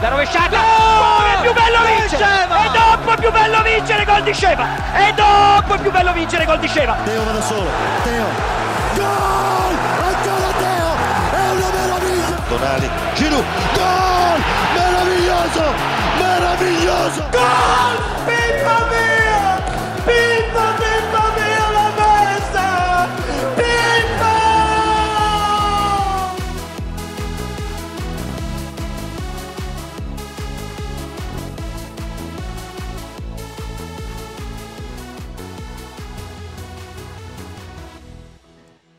La rovesciata! Oh, è più bello vincere! E dopo è più bello vincere gol di Sceva! E dopo è più bello vincere gol di Sceva! Teo va da solo, Teo! Gol! Ancora Teo! È una meraviglia! Tonali, Giroud, gol! Meraviglioso! Meraviglioso! Gol! Pippa mia!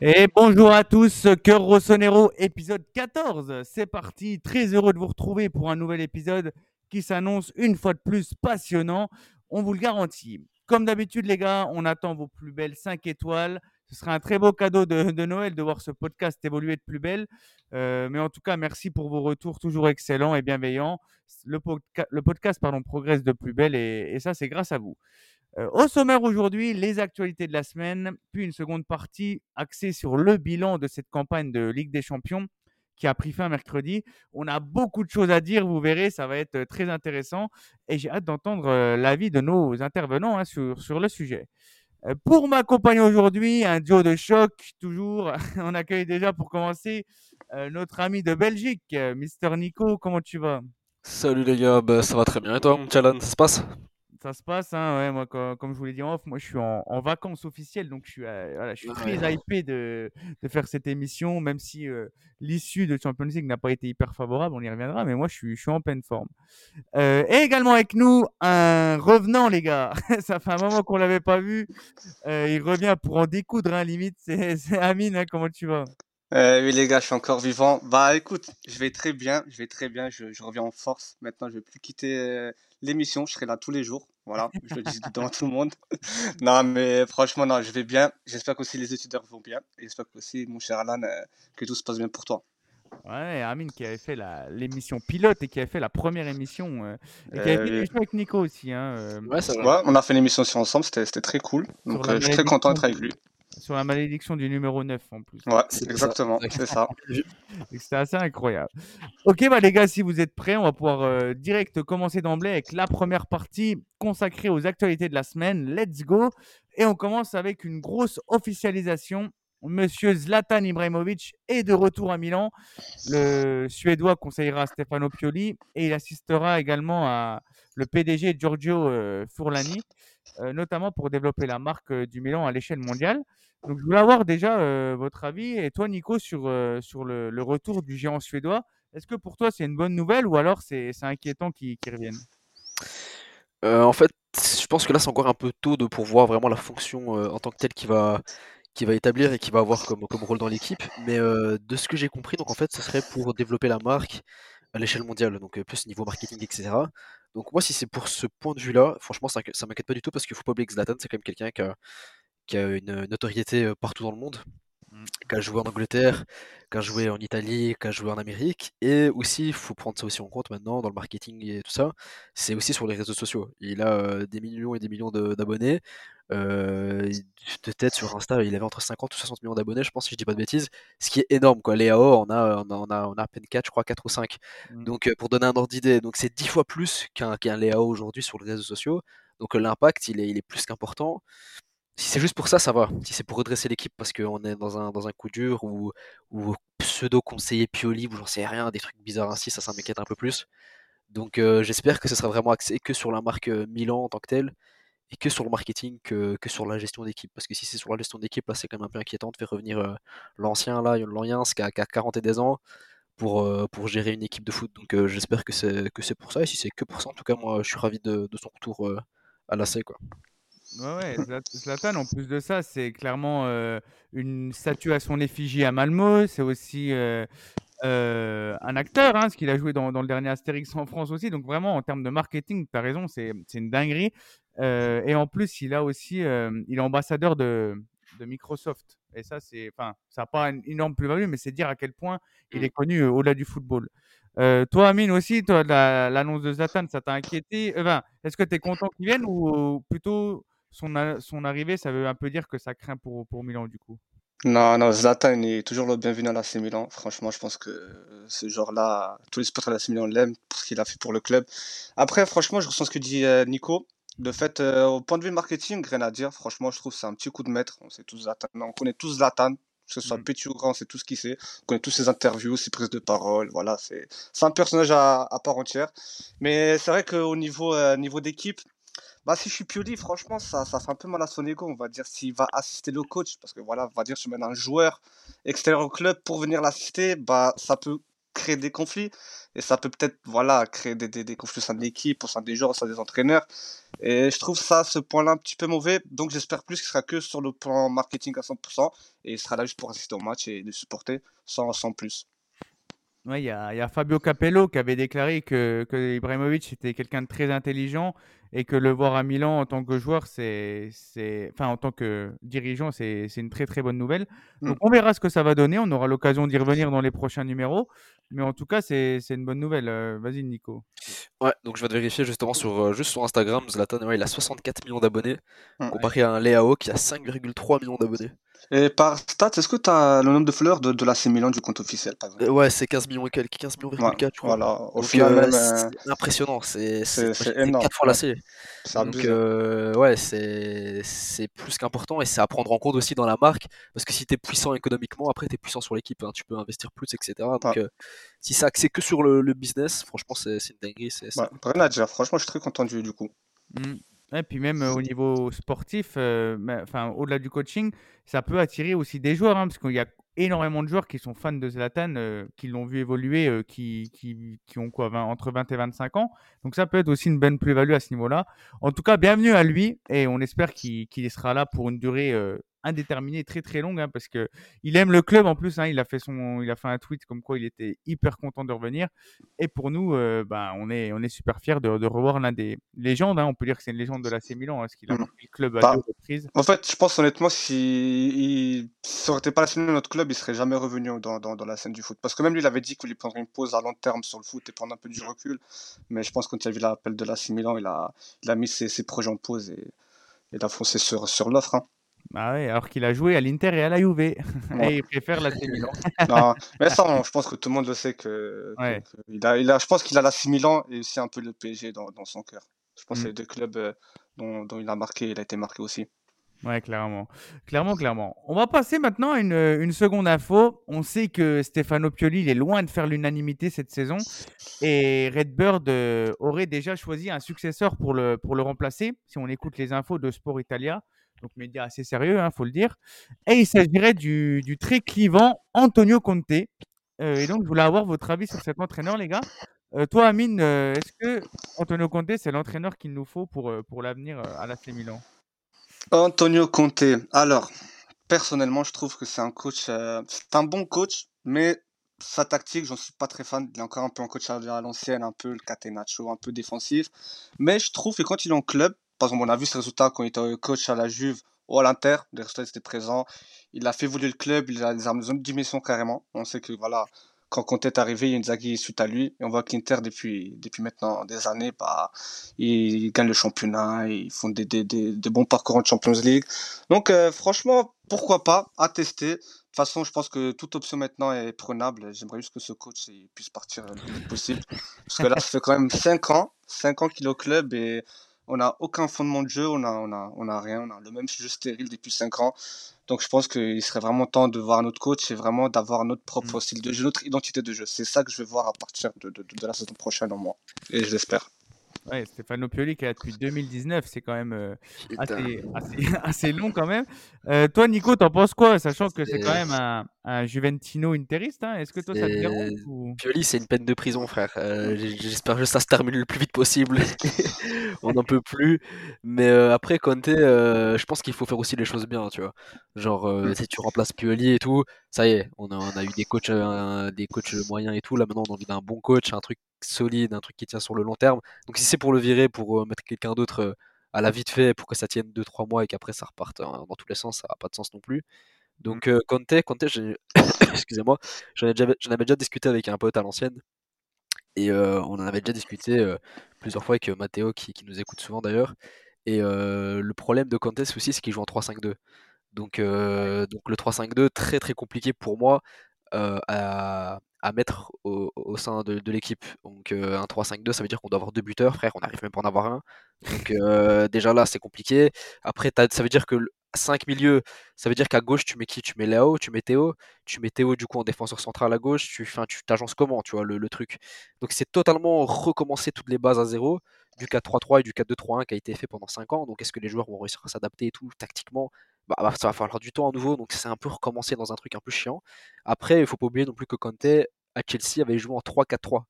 Et bonjour à tous, Cœur Rossonero, épisode 14. C'est parti, très heureux de vous retrouver pour un nouvel épisode qui s'annonce une fois de plus passionnant, on vous le garantit. Comme d'habitude les gars, on attend vos plus belles 5 étoiles. Ce sera un très beau cadeau de, Noël de voir ce podcast évoluer de plus belle. Euh, mais en tout cas, merci pour vos retours toujours excellents et bienveillants. Le, podca- le podcast pardon, progresse de plus belle et ça c'est grâce à vous. Euh, au sommaire aujourd'hui, les actualités de la semaine, puis une seconde partie axée sur le bilan de cette campagne de Ligue des Champions qui a pris fin mercredi. On a beaucoup de choses à dire, vous verrez, ça va être euh, très intéressant et j'ai hâte d'entendre euh, l'avis de nos intervenants hein, sur, le sujet. Pour m'accompagner aujourd'hui, un duo de choc, toujours. On accueille déjà pour commencer notre ami de Belgique, Mister Nico. Comment tu vas? Salut les gars, bah, ça va très bien. Et toi, Chalan, ça se passe? Ça se passe, hein, ouais, moi, co- comme, je vous l'ai dit en off, moi je suis en, en vacances officielles, donc je suis, euh, voilà, je suis très Ouais. hypé de, de faire cette émission, même si euh, l'issue de Champions League n'a pas été hyper favorable, on y reviendra, mais moi je suis, je suis en pleine forme. Euh, et également avec nous, un revenant, les gars. Ça fait un moment qu'on l'avait pas vu. Il revient pour en découdre, hein, limite. C'est c'est Amine, hein, comment tu vas? Euh, oui les gars, je suis encore vivant. Bah écoute, je vais très bien, je vais très bien, je, je reviens en force. Maintenant, je vais plus quitter euh, l'émission, je serai là tous les jours. Voilà, je le dis devant tout le monde. Non, mais franchement, non, je vais bien. J'espère qu'aussi les étudiants vont bien. Et j'espère qu'aussi, mon cher Alan, euh, que tout se passe bien pour toi. Ouais, Amine qui avait fait la- l'émission pilote et qui avait fait la première émission. euh, et qui avait Euh, fait oui. l'émission avec Nico aussi. Hein, euh, Ouais, ça va. Ouais, on a fait l'émission aussi ensemble, c'était c'était très cool. Donc euh, je suis très content d'être avec lui. Sur la malédiction du numéro 9 en plus. Ouais, C'est exactement, exact. c'est ça. Et C'était assez incroyable. Ok, bah les gars, si vous êtes prêts, on va pouvoir euh, direct commencer d'emblée avec la première partie consacrée aux actualités de la semaine. Let's go. Et on commence avec une grosse officialisation. Monsieur Zlatan Ibrahimovic est de retour à Milan. Le Suédois conseillera Stefano Pioli et il assistera également à le PDG Giorgio euh, Furlani, notamment pour développer la marque euh, du Milan à l'échelle mondiale. Donc, je voulais avoir déjà euh, votre avis et toi, Nico, sur, euh, sur le, retour du géant suédois. Est-ce que pour toi, c'est une bonne nouvelle ou alors c'est inquiétant qu'il qu'il revienne Euh, en fait, je pense que là, c'est encore un peu tôt de pour voir vraiment la fonction euh, en tant que telle qu'il va, qu'il va établir et qu'il va avoir comme, comme rôle dans l'équipe. Mais euh, de ce que j'ai compris, donc en fait, ce serait pour développer la marque à l'échelle mondiale, donc euh, plus niveau marketing, etc. Donc moi, si c'est pour ce point de vue-là, franchement, ça, ça m'inquiète pas du tout parce qu'il faut pas oublier que Zlatan, c'est quand même quelqu'un qui a, qui a une notoriété euh, partout dans le monde. Mm. qui a joué en Angleterre, qui a joué en Italie, qui a joué en Amérique, et aussi, il faut prendre ça aussi en compte maintenant dans le marketing et tout ça, c'est aussi sur les réseaux sociaux. Il a euh, des millions et des millions de- d'abonnés. Euh, de tête sur Insta, il avait entre 50 ou 60 millions d'abonnés, je pense, si je dis pas de bêtises, ce qui est énorme, quoi. Les AO, on a, on a, on a, on a à peine 4, je crois, 4 ou 5. Mm. Donc, euh, pour donner un ordre d'idée, donc c'est 10 fois plus qu'un qu'un Léao aujourd'hui sur les réseaux sociaux. Donc, euh, l'impact, il est, il est plus qu'important. Si c'est juste pour ça, ça va. Si c'est pour redresser l'équipe parce qu'on est dans un, dans un coup dur ou, ou pseudo-conseiller Pioli ou j'en sais rien, des trucs bizarres ainsi, ça, ça m'inquiète un peu plus. Donc euh, j'espère que ce sera vraiment axé que sur la marque Milan en tant que telle et que sur le marketing que, sur la gestion d'équipe. Parce que si c'est sur la gestion d'équipe, là c'est quand même un peu inquiétant de faire revenir euh, l'ancien là, Loriens, qui a, qui a 40 et des ans pour, euh, pour gérer une équipe de foot. Donc euh, j'espère que c'est que c'est pour ça. Et si c'est que pour ça, en tout cas, moi je suis ravi de, son retour à l'AC. quoi. Ouais, ouais, Zlat- Zlatan, en plus de ça, c'est clairement une statue à son effigie à Malmo. C'est aussi un acteur, hein, parce qu'il a joué dans, dans le dernier Astérix en France aussi. Donc vraiment, en termes de marketing, tu as raison, c'est une dinguerie. Euh, et en plus, il a aussi, euh, il est ambassadeur de, de Microsoft. Et ça, c'est, enfin, ça n'a pas une énorme plus-value, mais c'est dire à quel point il Mm. est connu euh, au-delà du football. Euh, toi, Amine, aussi, toi, la- l'annonce de Zlatan, ça t'a inquiété? Ben, est-ce que tu es content qu'il vienne ou plutôt son, arrivée, ça veut un peu dire que ça craint pour, pour Milan du coup? Non, non, Zlatan il est toujours le bienvenu à l'AC Milan. Franchement, je pense que ce genre-là, tous les supporters de l'AC Milan l'aiment pour ce qu'il a fait pour le club. Après, franchement, je ressens ce que dit Nico. De fait, euh, au point de vue marketing, rien à dire. Franchement, je trouve que c'est un petit coup de maître. On sait tous Zlatan. On connaît tous Zlatan. Que ce soit Mm. petit ou grand, c'est tout ce qu'il sait. On connaît tous ses interviews, ses prises de parole. Voilà, c'est c'est un personnage à, à part entière. Mais c'est vrai qu'au niveau, euh, niveau d'équipe, bah, si je suis Pioli, franchement, ça, ça fait un peu mal à son ego. On va dire s'il va assister le coach, parce que voilà, on va dire, je mène un joueur extérieur au club pour venir l'assister, bah, ça peut créer des conflits et ça peut peut-être voilà créer des, des, des conflits au sein de l'équipe, au sein des joueurs, au sein des entraîneurs. Et je trouve ça, ce point-là, un petit peu mauvais. Donc j'espère plus qu'il sera que sur le plan marketing à 100% et il sera là juste pour assister au match et le supporter sans, sans plus. Ouais, il y a, il y a Fabio Capello qui avait déclaré que, que Ibrahimovic était quelqu'un de très intelligent et que le voir à Milan en tant que joueur, c'est, c'est, enfin en tant que dirigeant, c'est, c'est une très très bonne nouvelle. Donc Mm. on verra ce que ça va donner. On aura l'occasion d'y revenir dans les prochains numéros. Mais en tout cas, c'est, c'est une bonne nouvelle. Euh, vas-y, Nico. Ouais, donc je viens de vérifier justement sur, euh, juste sur Instagram, Zlatan, ouais, il a 64 millions d'abonnés, Mm. comparé à un Leao qui a 5,3 millions d'abonnés. Et par stats, est-ce que tu as le nombre de followers de, de l'AC Milan du compte officiel, par exemple? Euh, ouais, c'est 15 millions et quelques, 15 millions, Ouais, 4, je crois. voilà, au Donc, final, euh, euh, c'est impressionnant, c'est c'est- c'est c'est énorme, 4 fois la C. c'est Donc, euh, ouais, c'est plus qu'important et c'est à prendre en compte aussi dans la marque parce que si tu es puissant économiquement, après tu es puissant sur l'équipe, hein, tu peux investir plus, etc. Donc, Ouais. si c'est axé que sur le, le business, franchement, c'est une dinguerie. c'est Ouais, rien à dire. Franchement, je suis très content du, du coup. Mm. Et puis même euh, au niveau sportif, euh, au-delà du coaching, ça peut attirer aussi des joueurs, hein, parce qu'il y a énormément de joueurs qui sont fans de Zlatan, euh, qui l'ont vu évoluer, qui, qui, qui ont quoi, 20 entre 20 et 25 ans. Donc ça peut être aussi une bonne plus-value à ce niveau-là. En tout cas, bienvenue à lui, et on espère qu'il qu'il sera là pour une durée indéterminée, très très longue, hein, parce que il aime le club en plus. hein, il a fait son, il a fait un tweet comme quoi il était hyper content de revenir. Et pour nous, euh, ben, on est, on est super fiers de, de revoir l'un des légendes. hein. On peut dire que c'est une légende de l'AC Milan, hein, parce qu'il a Mm. marqué le club à Bah, deux reprises. En fait, je pense honnêtement, si, il... si ça aurait été pas la scène de notre club, il serait jamais revenu dans, dans, dans la scène du foot. Parce que même lui, il avait dit qu'il prendre une pause à long terme sur le foot et prendre un peu du recul. Mais je pense que quand il a vu l'appel de l'AC Milan, il a, il a mis ses, ses projets en pause et il a foncé sur, sur l'offre. hein. Ouais, alors qu'il a joué à l'Inter et à la Juve. Ouais. et il préfère l'AC Milan. Non, mais ça, on- je pense que tout le monde le sait que, que- Ouais. que il a, il a, je pense qu'il a l'AC Milan et aussi un peu le PSG dans, dans son cœur. Je pense que Mm. c'est les deux clubs euh, dont, dont il a marqué, il a été marqué aussi. Ouais, clairement. Clairement, clairement. On va passer maintenant à une, une seconde info. On sait que Stefano Pioli il est loin de faire l'unanimité cette saison. Et Redbird euh, aurait déjà choisi un successeur pour le, pour le remplacer, si on écoute les infos de Sport Italia. Donc, média assez sérieux, il faut le dire. Et il s'agirait du, très clivant Antonio Conte. Euh, et donc, je voulais avoir votre avis sur cet entraîneur, les gars. Euh, toi, Amine, euh, est-ce que Antonio Conte, c'est l'entraîneur qu'il nous faut pour, pour l'avenir à l'AC Milan? Antonio Conte. Alors, personnellement, je trouve que c'est un coach, c'est un bon coach, mais sa tactique, j'en suis pas très fan. Il est encore un peu un coach à l'ancienne, un peu le catenaccio, un peu défensif. Mais je trouve que quand il est en club, par exemple, on a vu ce résultat quand il était coach à la Juve ou à l'Inter, les résultats étaient présents. Il a fait évoluer le club, il a des armes dimension carrément. On sait que voilà, quand Conte est arrivé, il y a Inzaghi suite à lui. Et on voit qu'Inter, depuis, depuis maintenant des années, bah, ils gagnent le championnat, ils font des, des, des, bons parcours en Champions League. Donc, euh, franchement, pourquoi pas, à tester. De toute façon, je pense que toute option maintenant est prenable. J'aimerais juste que ce coach il puisse partir le plus possible. Parce que là, ça fait quand même 5 ans, 5 ans qu'il est au club et on n'a aucun fondement de jeu, on n'a on a, on a rien, on a le même jeu stérile depuis 5 ans. Donc je pense qu'il serait vraiment temps de voir un autre coach et vraiment d'avoir notre propre Mm. style de jeu, notre identité de jeu. C'est ça que je vais voir à partir de, de, de la saison prochaine en moi. Et je l'espère. Ouais, Stefano Pioli qui est là depuis 2019, c'est quand même euh, assez, assez, assez long quand même. Euh, toi, Nico, t'en penses quoi, sachant que c'est quand même un, un Juventino interiste hein Est-ce que toi, ça te dérange ou... Pioli, c'est une peine de prison, frère. Euh, J'espère que ça se termine le plus vite possible. On n'en peut plus. Mais euh, après, Conte, euh, je pense qu'il faut faire aussi les choses bien, tu vois. Genre, Mm. si tu remplaces Pioli et tout, ça y est, on a, on a eu des coachs, des coachs moyens et tout. Là, maintenant, on a envie d'un bon coach, un truc solide, un truc qui tient sur le long terme. Donc, si c'est pour le virer, pour mettre quelqu'un d'autre à la vite fait, pour que ça tienne 2-3 mois et qu'après ça reparte hein, dans tous les sens, ça n'a pas de sens non plus. Donc, euh, Conte, Conte, excusez-moi, j'en avais déjà discuté avec un pote à l'ancienne. Et euh, on en avait déjà discuté euh, plusieurs fois avec Matteo qui, qui nous écoute souvent d'ailleurs. Et euh, le problème de Conte aussi, c'est qu'il joue en 3-5-2. Donc, euh, donc le 3-5-2, très très compliqué pour moi à, à mettre au, au sein de, de l'équipe. Donc euh, un 3-5-2, ça veut dire qu'on doit avoir deux buteurs, frère, on n'arrive même pas à en avoir un. Donc euh, déjà là, c'est compliqué. Après, ça veut dire que 5 milieux, ça veut dire qu'à gauche, tu mets qui? Tu mets Léo, tu mets Théo, tu mets Théo du coup en défenseur central à gauche, tu, enfin, tu t'agences comment, tu vois, le, le truc? Donc c'est totalement recommencer toutes les bases à zéro, du 4-3-3 et du 4-2-3-1 qui a été fait pendant 5 ans. Donc est-ce que les joueurs vont réussir à s'adapter et tout, tactiquement? Bah, bah, ça va falloir du temps à nouveau, donc c'est un peu recommencer dans un truc un peu chiant. Après, il faut pas oublier non plus que Conte à Chelsea avait joué en 3-4-3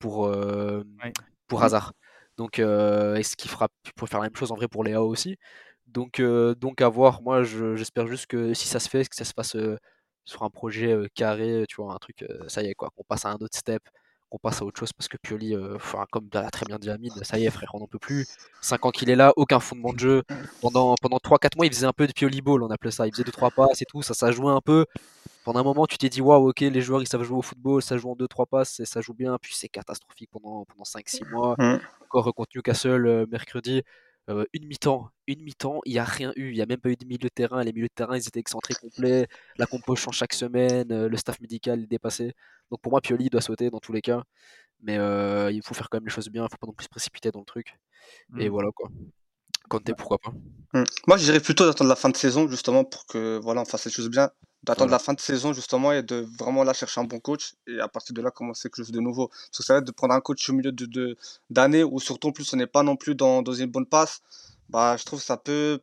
pour, euh, Ouais. pour Hazard. Donc, euh, est-ce qu'il fera, il pourrait faire la même chose en vrai pour Léo aussi. Donc, euh, donc à voir. Moi, je- j'espère juste que si ça se fait, que ça se passe euh, sur un projet euh, carré, tu vois, un truc, euh, ça y est, quoi, qu'on passe à un autre step, qu'on passe à autre chose, parce que Pioli, euh, comme l'a très bien dit Amine, ça y est, frère, on n'en peut plus. 5 ans qu'il est là, aucun fondement de jeu. Pendant, pendant 3-4 mois, il faisait un peu de Pioli Ball, on appelait ça. Il faisait 2-3 passes et tout, ça, ça jouait un peu. Pendant un moment, tu t'es dit, waouh, ok, les joueurs, ils savent jouer au football, ça joue en 2-3 passes, et ça joue bien, puis c'est catastrophique pendant, pendant 5-6 mois. Mm. Encore euh, contre Newcastle euh, mercredi, euh, une mi-temps, une mi-temps, il n'y a rien eu, il n'y a même pas eu de milieu de terrain, les milieux de terrain, ils étaient excentrés complets, la compo change chaque semaine, euh, le staff médical est dépassé. Donc pour moi, Pioli doit sauter dans tous les cas, mais euh, il faut faire quand même les choses bien, il faut pas non plus se précipiter dans le truc. Et Mm. voilà quoi. Conte, pourquoi pas? Mm. Moi, je dirais plutôt d'attendre la fin de saison, justement, pour que voilà, on fasse les choses bien. D'attendre Voilà. la fin de saison, justement, et de vraiment là chercher un bon coach. Et à partir de là, commencer quelque chose de nouveau. Parce que ça va être de prendre un coach au milieu de, d'années où, surtout, en plus, on n'est pas non plus dans, dans une bonne passe. Bah, je trouve que ça peut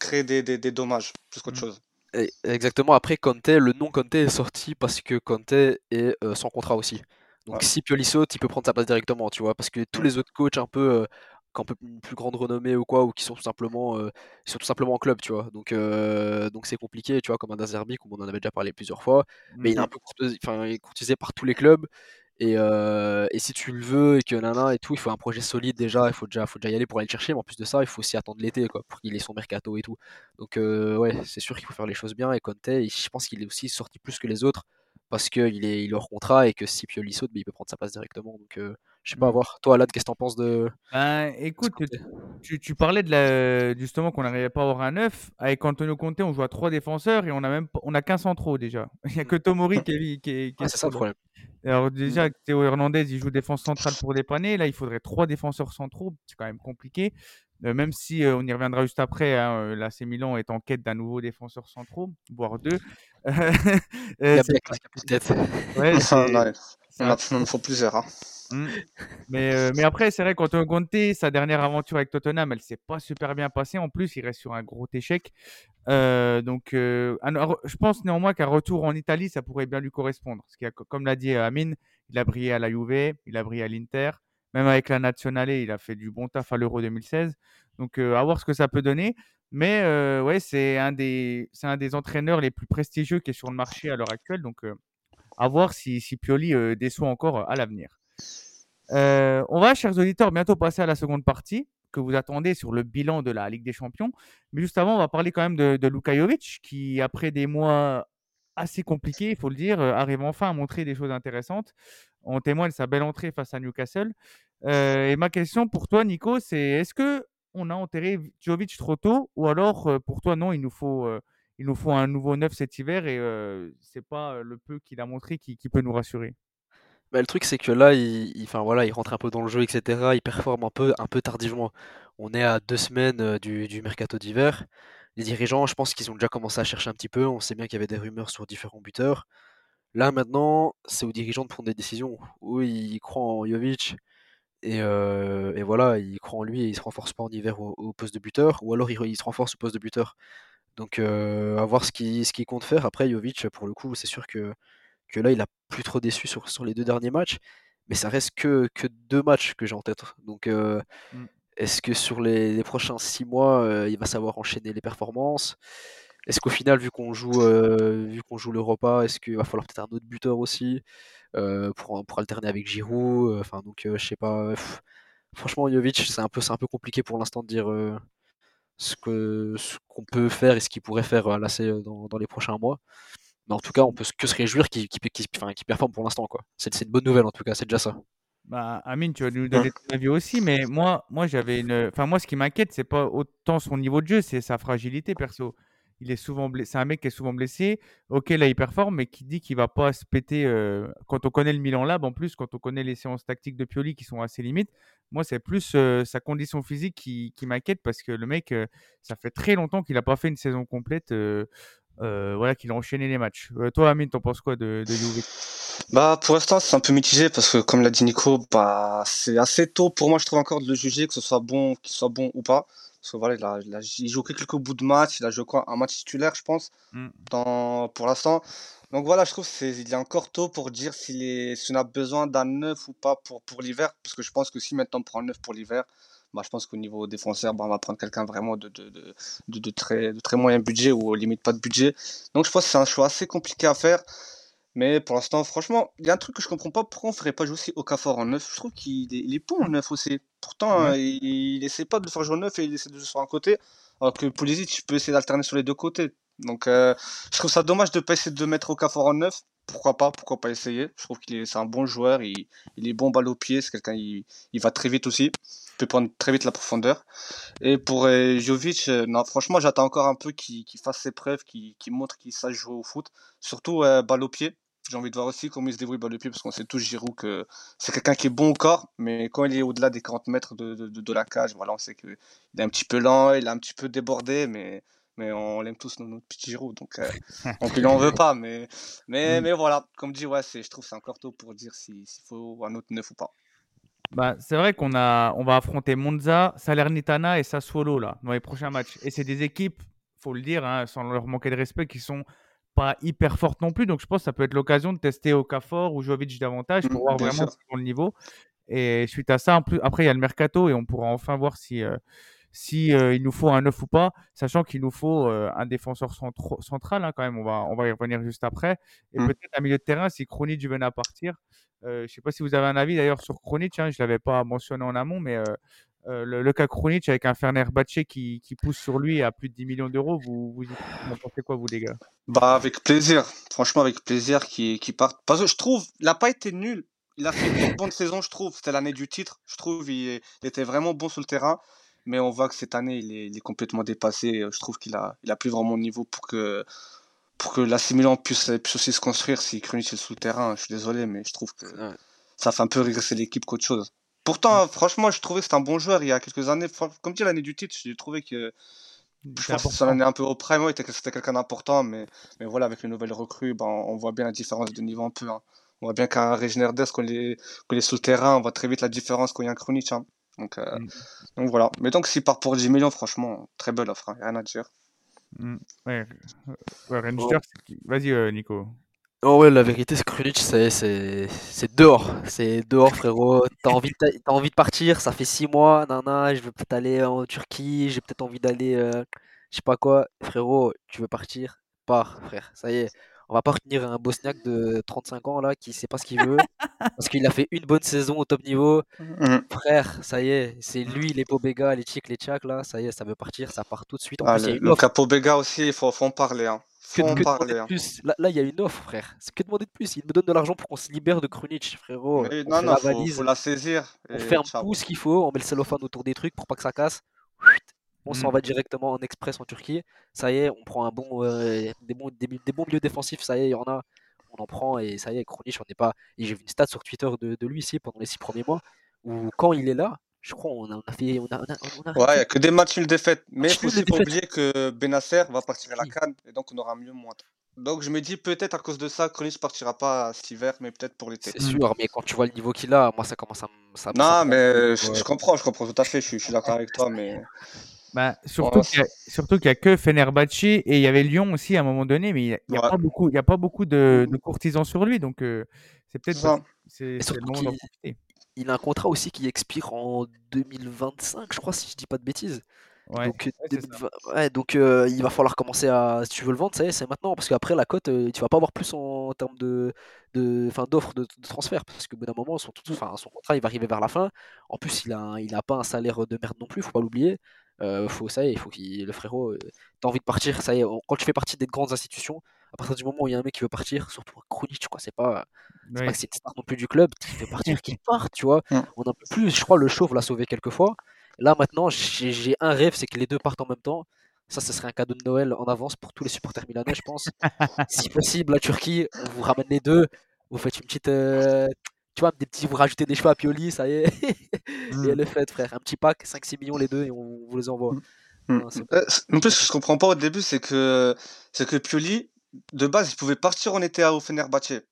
créer des, des, des dommages, plus qu'autre Mm. chose. Et- exactement, après Conte, le nom Conte est sorti parce que Conte est euh, sans contrat aussi. Donc Ouais. si Pioli saute, il peut prendre sa place directement, tu vois, parce que tous les autres coachs un peu euh, qui ont une plus grande renommée ou quoi, ou qui sont tout simplement, euh, sont tout simplement en club, tu vois. Donc euh, donc c'est compliqué, tu vois, comme un Azerbi, comme on en avait déjà parlé plusieurs fois, mais il est un peu courtisé, enfin, il est courtisé par tous les clubs. Et, euh, et si tu le veux et que nana et tout, il faut un projet solide déjà, il faut déjà, faut déjà y aller pour aller le chercher, mais en plus de ça, il faut aussi attendre l'été, quoi, pour qu'il ait son mercato et tout. Donc euh, ouais, c'est sûr qu'il faut faire les choses bien. Et Conte, je pense qu'il est aussi sorti plus que les autres parce qu'il est, il est hors contrat et que si Pioli saute, ben, il peut prendre sa place directement. Donc je sais pas à Mm. voir. Toi, Alad, qu'est-ce que t'en penses de Ben, écoute, tu, tu parlais de la, justement qu'on n'arrivait pas à avoir un 9. Avec Antonio Conte, on joue à trois défenseurs et on a même pas- on a qu'un centraux déjà. Il n'y a que Tomori qui est, qui est, qui Ouais, est c'est ça le problème. Alors déjà, Théo Hernandez, il joue défense centrale pour dépanner. Là, il faudrait trois défenseurs centraux. C'est quand même compliqué. Euh, même si euh, on y reviendra juste après, hein, euh, l'AC Milan est en quête d'un nouveau défenseur centraux, voire deux. Il Euh, y a c'est bien tête. ouais, Non, c'est non, c'est on il en faut plusieurs. hein. Mm. Mais, euh, mais après, c'est vrai qu'Antonio Conte, sa dernière aventure avec Tottenham, elle s'est pas super bien passée. En plus, il reste sur un gros échec. Euh, donc, euh, je pense néanmoins qu'un retour en Italie, ça pourrait bien lui correspondre. Parce a, comme l'a dit Amine, il a brillé à la Juve, il a brillé à l'Inter. Même avec la Nazionale, il a fait du bon taf à l'Euro 2016. Donc, à voir ce que ça peut donner. Mais ouais, c'est un, des, entraîneurs les plus prestigieux qui est sur le marché à l'heure actuelle. Donc, à voir si, si Pioli déçoit encore à l'avenir. Euh, on va, chers auditeurs, bientôt passer à la seconde partie que vous attendez sur le bilan de la Ligue des Champions. Mais juste avant, on va parler quand même de, de qui, après des mois assez compliqués, il faut le dire, euh, arrive enfin à montrer des choses intéressantes. On témoigne de sa belle entrée face à Newcastle. Euh, et ma question pour toi, Nico, c'est est-ce que on a enterré Jovic trop tôt ou alors pour toi, non, il nous faut, il nous faut un nouveau neuf cet hiver et euh, c'est pas le peu qu'il a montré qui peut nous rassurer? Bah, le truc, c'est que là, il, voilà, il rentre un peu dans le jeu, etc. Il performe un peu, un peu tardivement. On est à deux semaines euh, du, mercato d'hiver. Les dirigeants, je pense qu'ils ont déjà commencé à chercher un petit peu. On sait bien qu'il y avait des rumeurs sur différents buteurs. Là, maintenant, c'est aux dirigeants de prendre des décisions. Oui, ils croient en Jovic et, euh, voilà, ils croient en lui et ils se renforcent pas en hiver au, poste de buteur, ou alors ils, se renforcent au poste de buteur. Donc, euh, à voir ce qu'il ce compte faire. Après, Jovic, pour le coup, c'est sûr que que là, il a plus trop déçu sur, sur les deux derniers matchs, mais ça reste que, que deux matchs que j'ai en tête. Donc, euh, Mm. est-ce que sur les, les prochains six mois, euh, il va savoir enchaîner les performances? Est-ce qu'au final, vu qu'on joue, euh, vu qu'on joue l'Europa, est-ce qu'il va falloir peut-être un autre buteur aussi pour, pour alterner avec Giroud Enfin, donc, je sais pas. pff. franchement, Jovic, c'est un peu, c'est un peu compliqué pour l'instant de dire ce que, ce qu'on peut faire et ce qu'il pourrait faire à l'AC dans, dans les prochains mois. Mais en tout cas, on peut que se réjouir qu'il performe pour l'instant. quoi. C'est c'est une bonne nouvelle en tout cas, c'est déjà ça. Bah, Amine, tu vas nous donner ton avis aussi, mais moi, moi j'avais une. Enfin, moi, ce qui m'inquiète, c'est pas autant son niveau de jeu, c'est sa fragilité perso. il est souvent blessé. C'est un mec qui est souvent blessé. Ok, là, il performe, mais qui dit qu'il va pas se péter. euh, quand on connaît le Milan Lab, en plus, quand on connaît les séances tactiques de Pioli qui sont assez limites, moi, c'est plus euh, sa condition physique qui, qui m'inquiète parce que le mec, euh, ça fait très longtemps qu'il n'a pas fait une saison complète. Euh, voilà, qu'il a enchaîné les matchs. Euh, toi, Amine, t'en penses quoi de, de Juve? Bah, pour l'instant, c'est un peu mitigé parce que, comme l'a dit Nico, bah, c'est assez tôt pour moi, je trouve encore de le juger, que ce soit bon, qu'il soit bon ou pas. Parce que voilà, il, a, il, a- il joue que quelques bouts de match, il a joué quoi, un match titulaire, je pense, Mm. dans, pour l'instant. Donc voilà, je trouve qu'il est encore tôt pour dire s'il si on a besoin d'un neuf ou pas pour, pour l'hiver. Parce que je pense que si maintenant on prend un neuf pour l'hiver, bah, je pense qu'au niveau défenseur, bah, on va prendre quelqu'un vraiment de, de, de, de, très, de très moyen budget ou limite pas de budget. Donc je pense que c'est un choix assez compliqué à faire. Mais pour l'instant, franchement, il y a un truc que je comprends pas. Pourquoi on ferait pas jouer aussi Okafor en neuf? Je trouve qu'il est, il est bon en neuf aussi. Pourtant, Ouais. euh, il, il essaie pas de le faire jouer en neuf et il essaie de jouer sur un côté. Alors que Pulisic peut essayer d'alterner sur les deux côtés. Donc, euh, je trouve ça dommage de pas essayer de mettre Okafor en neuf. Pourquoi pas? Pourquoi pas essayer? Je trouve qu'il est, c'est un bon joueur. Il, il est bon balle au pied. C'est quelqu'un, il, il va très vite aussi. Il peut prendre très vite la profondeur. Et pour euh, Jovic, euh, non, franchement, j'attends encore un peu qu'il fasse ses preuves, qu'il montre qu'il sache jouer au foot. Surtout euh, balle au pied. J'ai envie de voir aussi comment il se débrouille balle au pied, parce qu'on sait tous, Giroud, que c'est quelqu'un qui est bon au corps, mais quand il est au-delà des 40 mètres de, de, de- de la cage, voilà, on sait qu'il est un petit peu lent, il est un petit peu débordé, mais, mais on l'aime tous, notre petit Giroud, donc euh, on ne lui en veut pas. Mais, mais, Mm. mais voilà, comme dit, ouais, c'est- je trouve que c'est encore tôt pour dire si- s'il faut un autre neuf ou pas. Bah, c'est vrai qu'on a, on va affronter Monza, Salernitana et Sassuolo là, dans les prochains matchs. Et c'est des équipes, faut le dire, hein, sans leur manquer de respect, qui sont pas hyper fortes non plus. Donc je pense que ça peut être l'occasion de tester Okafor ou Jovic davantage pour Mm, voir vraiment ont le niveau. Et suite à ça, en plus, après il y a le mercato et on pourra enfin voir si, euh, si euh, il nous faut un neuf ou pas, sachant qu'il nous faut euh, un défenseur central hein, quand même. On va, on va y revenir juste après. Et Mm. peut-être un milieu de terrain si Kronic venait à partir. Euh, je sais pas si vous avez un avis d'ailleurs sur Kronic. Hein, je l'avais pas mentionné en amont, mais euh, le, le cas Kronic avec un Fenerbahçe qui, qui pousse sur lui à plus de 10 millions d'euros, vous, vous, y- vous en pensez quoi vous les gars? Bah, avec plaisir, franchement, avec plaisir qu'il qu'il parte. Parce que je trouve, il n'a pas été nul. Il a fait une bonne saison, je trouve. C'était l'année du titre. Je trouve il, il était vraiment bon sur le terrain. Mais on voit que cette année, il est, il est complètement dépassé. Je trouve qu'il a, il a plus vraiment le niveau pour que, pour que l'AC Milan puisse, puisse aussi se construire si Krunic est sur le terrain. Je suis désolé, mais je trouve que Ouais. ça fait un peu régresser l'équipe qu'autre chose. Pourtant, franchement, je trouvais que c'était un bon joueur il y a quelques années. Comme dit l'année du titre, j'ai trouvé que je C'est pense que son important. année un peu au prime, ouais, c'était c'était quelqu'un d'important, mais, mais voilà, avec les nouvelles recrues, ben, on voit bien la différence de niveau un peu. hein. On voit bien qu'un Regenerdez, quand il, est, quand il est sous le terrain, on voit très vite la différence quand il y a un Krunic. hein. Donc, euh, Mm. donc voilà. Mais donc, s'il part pour 10 millions, franchement, très belle offre, hein, rien à dire. Mm. Ouais, euh, ouais, qui- vas-y euh, Nico. Oh ouais, la vérité, c'est que Krunic, c'est c'est c'est dehors. C'est dehors, frérot. T'as envie de, envie de partir, ça fait six mois, nana, je veux peut-être aller en Turquie, j'ai peut-être envie d'aller, euh, je sais pas quoi. Frérot, tu veux partir? Pars, frère. Ça y est. On va pas retenir un Bosniaque de 35 ans, là, qui sait pas ce qu'il veut, parce qu'il a fait une bonne saison au top niveau. Mhm. Frère, ça y est, c'est lui, les Pobega, les Tchik, les Tchak, là, ça y est, ça veut partir, ça part tout de suite. En Ah, plus, le, le offre. Capo Bega aussi, il faut, faut en parler. Hein. Que, Faut en que demander parler. de plus? Là, là, il y a une offre, frère. C'est que demander de plus? Il me donne de l'argent pour qu'on se libère de Krunic, frérot. Mais On non, fait non, la faut, valise, faut la saisir. on ciao. tout ce qu'il faut, on met le cellophane autour des trucs pour pas que ça casse. On s'en Mm. va directement en express en Turquie. Ça y est, on prend un bon, euh, des, bons, des, des bons milieux défensifs. Ça y est, il y en a. On en prend et ça y est, Krunic, on n'est pas. Et j'ai vu une stat sur Twitter de, de lui ici pendant les six premiers mois où quand il est là, je crois, on a, on a fait. On a, on a, on a Ouais, il n'y a que des matchs nuls défaites. Mais il faut aussi pas oublier que Benacer va partir à la Oui. Cannes et donc on aura mieux moins. Donc je me dis peut-être à cause de ça, Krunic partira pas cet hiver, mais peut-être pour l'été. C'est sûr, mais quand tu vois le niveau qu'il a, moi ça commence à me. Ça, ça Non, mais je, comprends, je comprends tout à fait, je suis, je suis d'accord avec toi, mais Bah, surtout qu'il y a, surtout qu'il y a que Fenerbahçe et il y avait Lyon aussi à un moment donné, mais il n'y a, y a Ouais. pas beaucoup, il y a pas beaucoup de, de courtisans sur lui, donc euh, c'est peut-être c'est le moment d'en qu'il profiter. il a un contrat aussi qui expire en 2025, je crois, si je dis pas de bêtises. Ouais, Donc, euh, ouais, c'est ça. 2020 ouais, donc euh, il va falloir commencer à. Si tu veux le vendre, c'est maintenant. Parce qu'après, la cote, euh, tu vas pas avoir plus en, termes de, de, enfin, d'offres de, de transfert. Parce que bout d'un moment, son, tout- enfin, son contrat il va arriver vers la fin. En plus, il a, il a pas un salaire de merde non plus, faut pas l'oublier. Euh, faut, ça y est, il faut qu'il, le frérot, euh, t'as envie de partir, ça y est. Quand tu fais partie des grandes institutions, à partir du moment où il y a un mec qui veut partir, surtout un Krunic, quoi, c'est pas, c'est pas que c'est une star non plus du club, qui veut partir, qui part, tu vois. Mm. On peut plus. Je crois le chauve l'a sauvé quelques fois. Là maintenant, j'ai j'ai un rêve, c'est que les deux partent en même temps. Ça, ce serait un cadeau de Noël en avance pour tous les supporters milanais, je pense. si possible, la Turquie, on vous ramène les deux. Vous faites une petite. euh, tu vois, des petits, vous rajoutez des cheveux à Pioli, ça y est. Mm. et elle est faite, frère. Un petit pack, 5-6 millions les deux, et on vous les envoie. Mm. Non, c'est- Euh, En plus, ce que je comprends pas au début, c'est que, c'est que Pioli, de base, il pouvait partir en été au Fenerbahçe.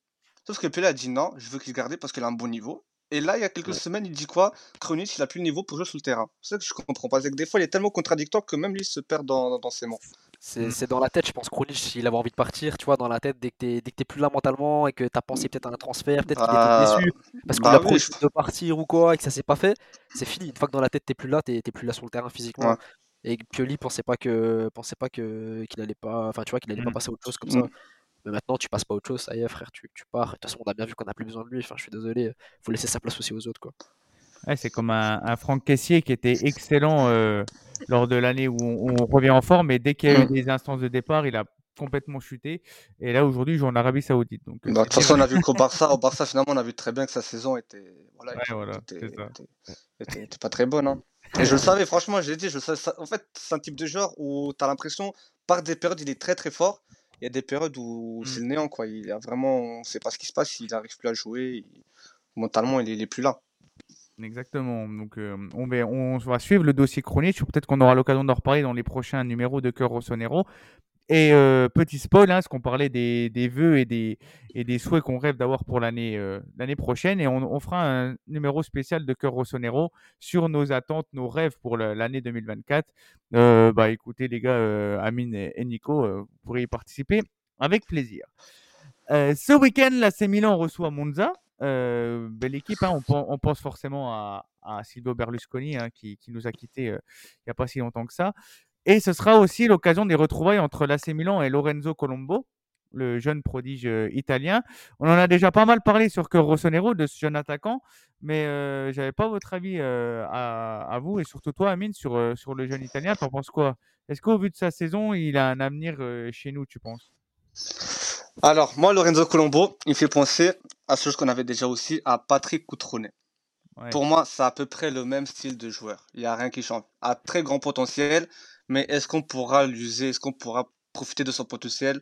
Sauf que Pioli a dit non, je veux qu'il garde parce qu'il a un bon niveau. Et là, il y a quelques Ouais. semaines, il dit quoi? Krunic, il a plus le niveau pour jouer sur le terrain. C'est ça que je comprends pas. C'est que des fois, il est tellement contradictoire que même lui se perd dans, dans ses mots. C'est Mm. c'est dans la tête, je pense. Krunic, il avait envie de partir, tu vois, dans la tête, dès que t'es dès que t'es plus là mentalement et que t'as pensé peut-être à un transfert, peut-être qu'il Bah, était déçu parce qu'il bah a oui, je- de partir ou quoi et que ça s'est pas fait, c'est fini. Une fois que dans la tête t'es plus là, t'es plus là sur le terrain physiquement. Ouais. Et Pioli pensait pas que pensait pas que qu'il allait pas, enfin tu vois qu'il allait pas Mm. passer à autre chose comme Mm. ça. Mais maintenant tu passes pas à autre chose, ça y est frère, tu, tu pars. De toute façon on a bien vu qu'on a plus besoin de lui. Enfin je suis désolé, faut laisser sa place aussi aux autres quoi. Ouais, c'est comme un, un Franck Caissier qui était excellent euh, lors de l'année où on, revient en forme, mais dès qu'il y a eu Mm. des instances de départ, il a complètement chuté. Et là, aujourd'hui, il joue en Arabie Saoudite. Donc, euh, Bah, de toute façon, on a vu qu'au Barça, au Barça, finalement, on a vu très bien que sa saison était, voilà, Ouais, voilà, était, c'est ça. était- était- était pas très bonne. hein. Et je le savais, franchement, j'ai dit, je le savais, ça- en fait, c'est un type de joueur où tu as l'impression, par des périodes, il est très très fort. Il y a des périodes où Mm. c'est le néant, quoi. Il a vraiment, on sait pas ce qui se passe, il n'arrive plus à jouer. il- Mentalement, il est, il est plus là. Exactement. Donc, euh, on, va, on va suivre le dossier chronique. Peut-être qu'on aura l'occasion d'en reparler dans les prochains numéros de Cœur Rossonero. Et euh, petit spoil, hein, parce qu'on parlait des, des vœux et des, et des souhaits qu'on rêve d'avoir pour l'année euh, l'année prochaine. Et on, on fera un numéro spécial de Cœur Rossonero sur nos attentes, nos rêves pour la- l'année 2024. Euh, bah, écoutez, les gars, Amine et, Nico, vous pourrez y participer avec plaisir. Ce week-end, l'AC Milan reçoit Monza. Euh, belle équipe, hein, on, pen- on pense forcément à, à Silvio Berlusconi hein, qui, nous a quittés euh, il n'y a pas si longtemps que ça. Et ce sera aussi l'occasion des retrouvailles entre l'AC Milan et Lorenzo Colombo, le jeune prodige euh, italien. On en a déjà pas mal parlé sur Cœur Rossonero de ce jeune attaquant, mais euh, j'avais pas votre avis à, vous et surtout toi, Amine, sur, le jeune italien. T'en penses quoi? Est-ce qu'au vu de sa saison, il a un avenir chez nous, tu penses? Alors, moi, Lorenzo Colombo, il me fait penser à ce qu'on avait déjà aussi, à Patrick. Ouais. Pour moi, c'est à peu près le même style de joueur. Il n'y a rien qui change. A très grand potentiel, mais est-ce qu'on pourra l'user? Est-ce qu'on pourra profiter de son potentiel?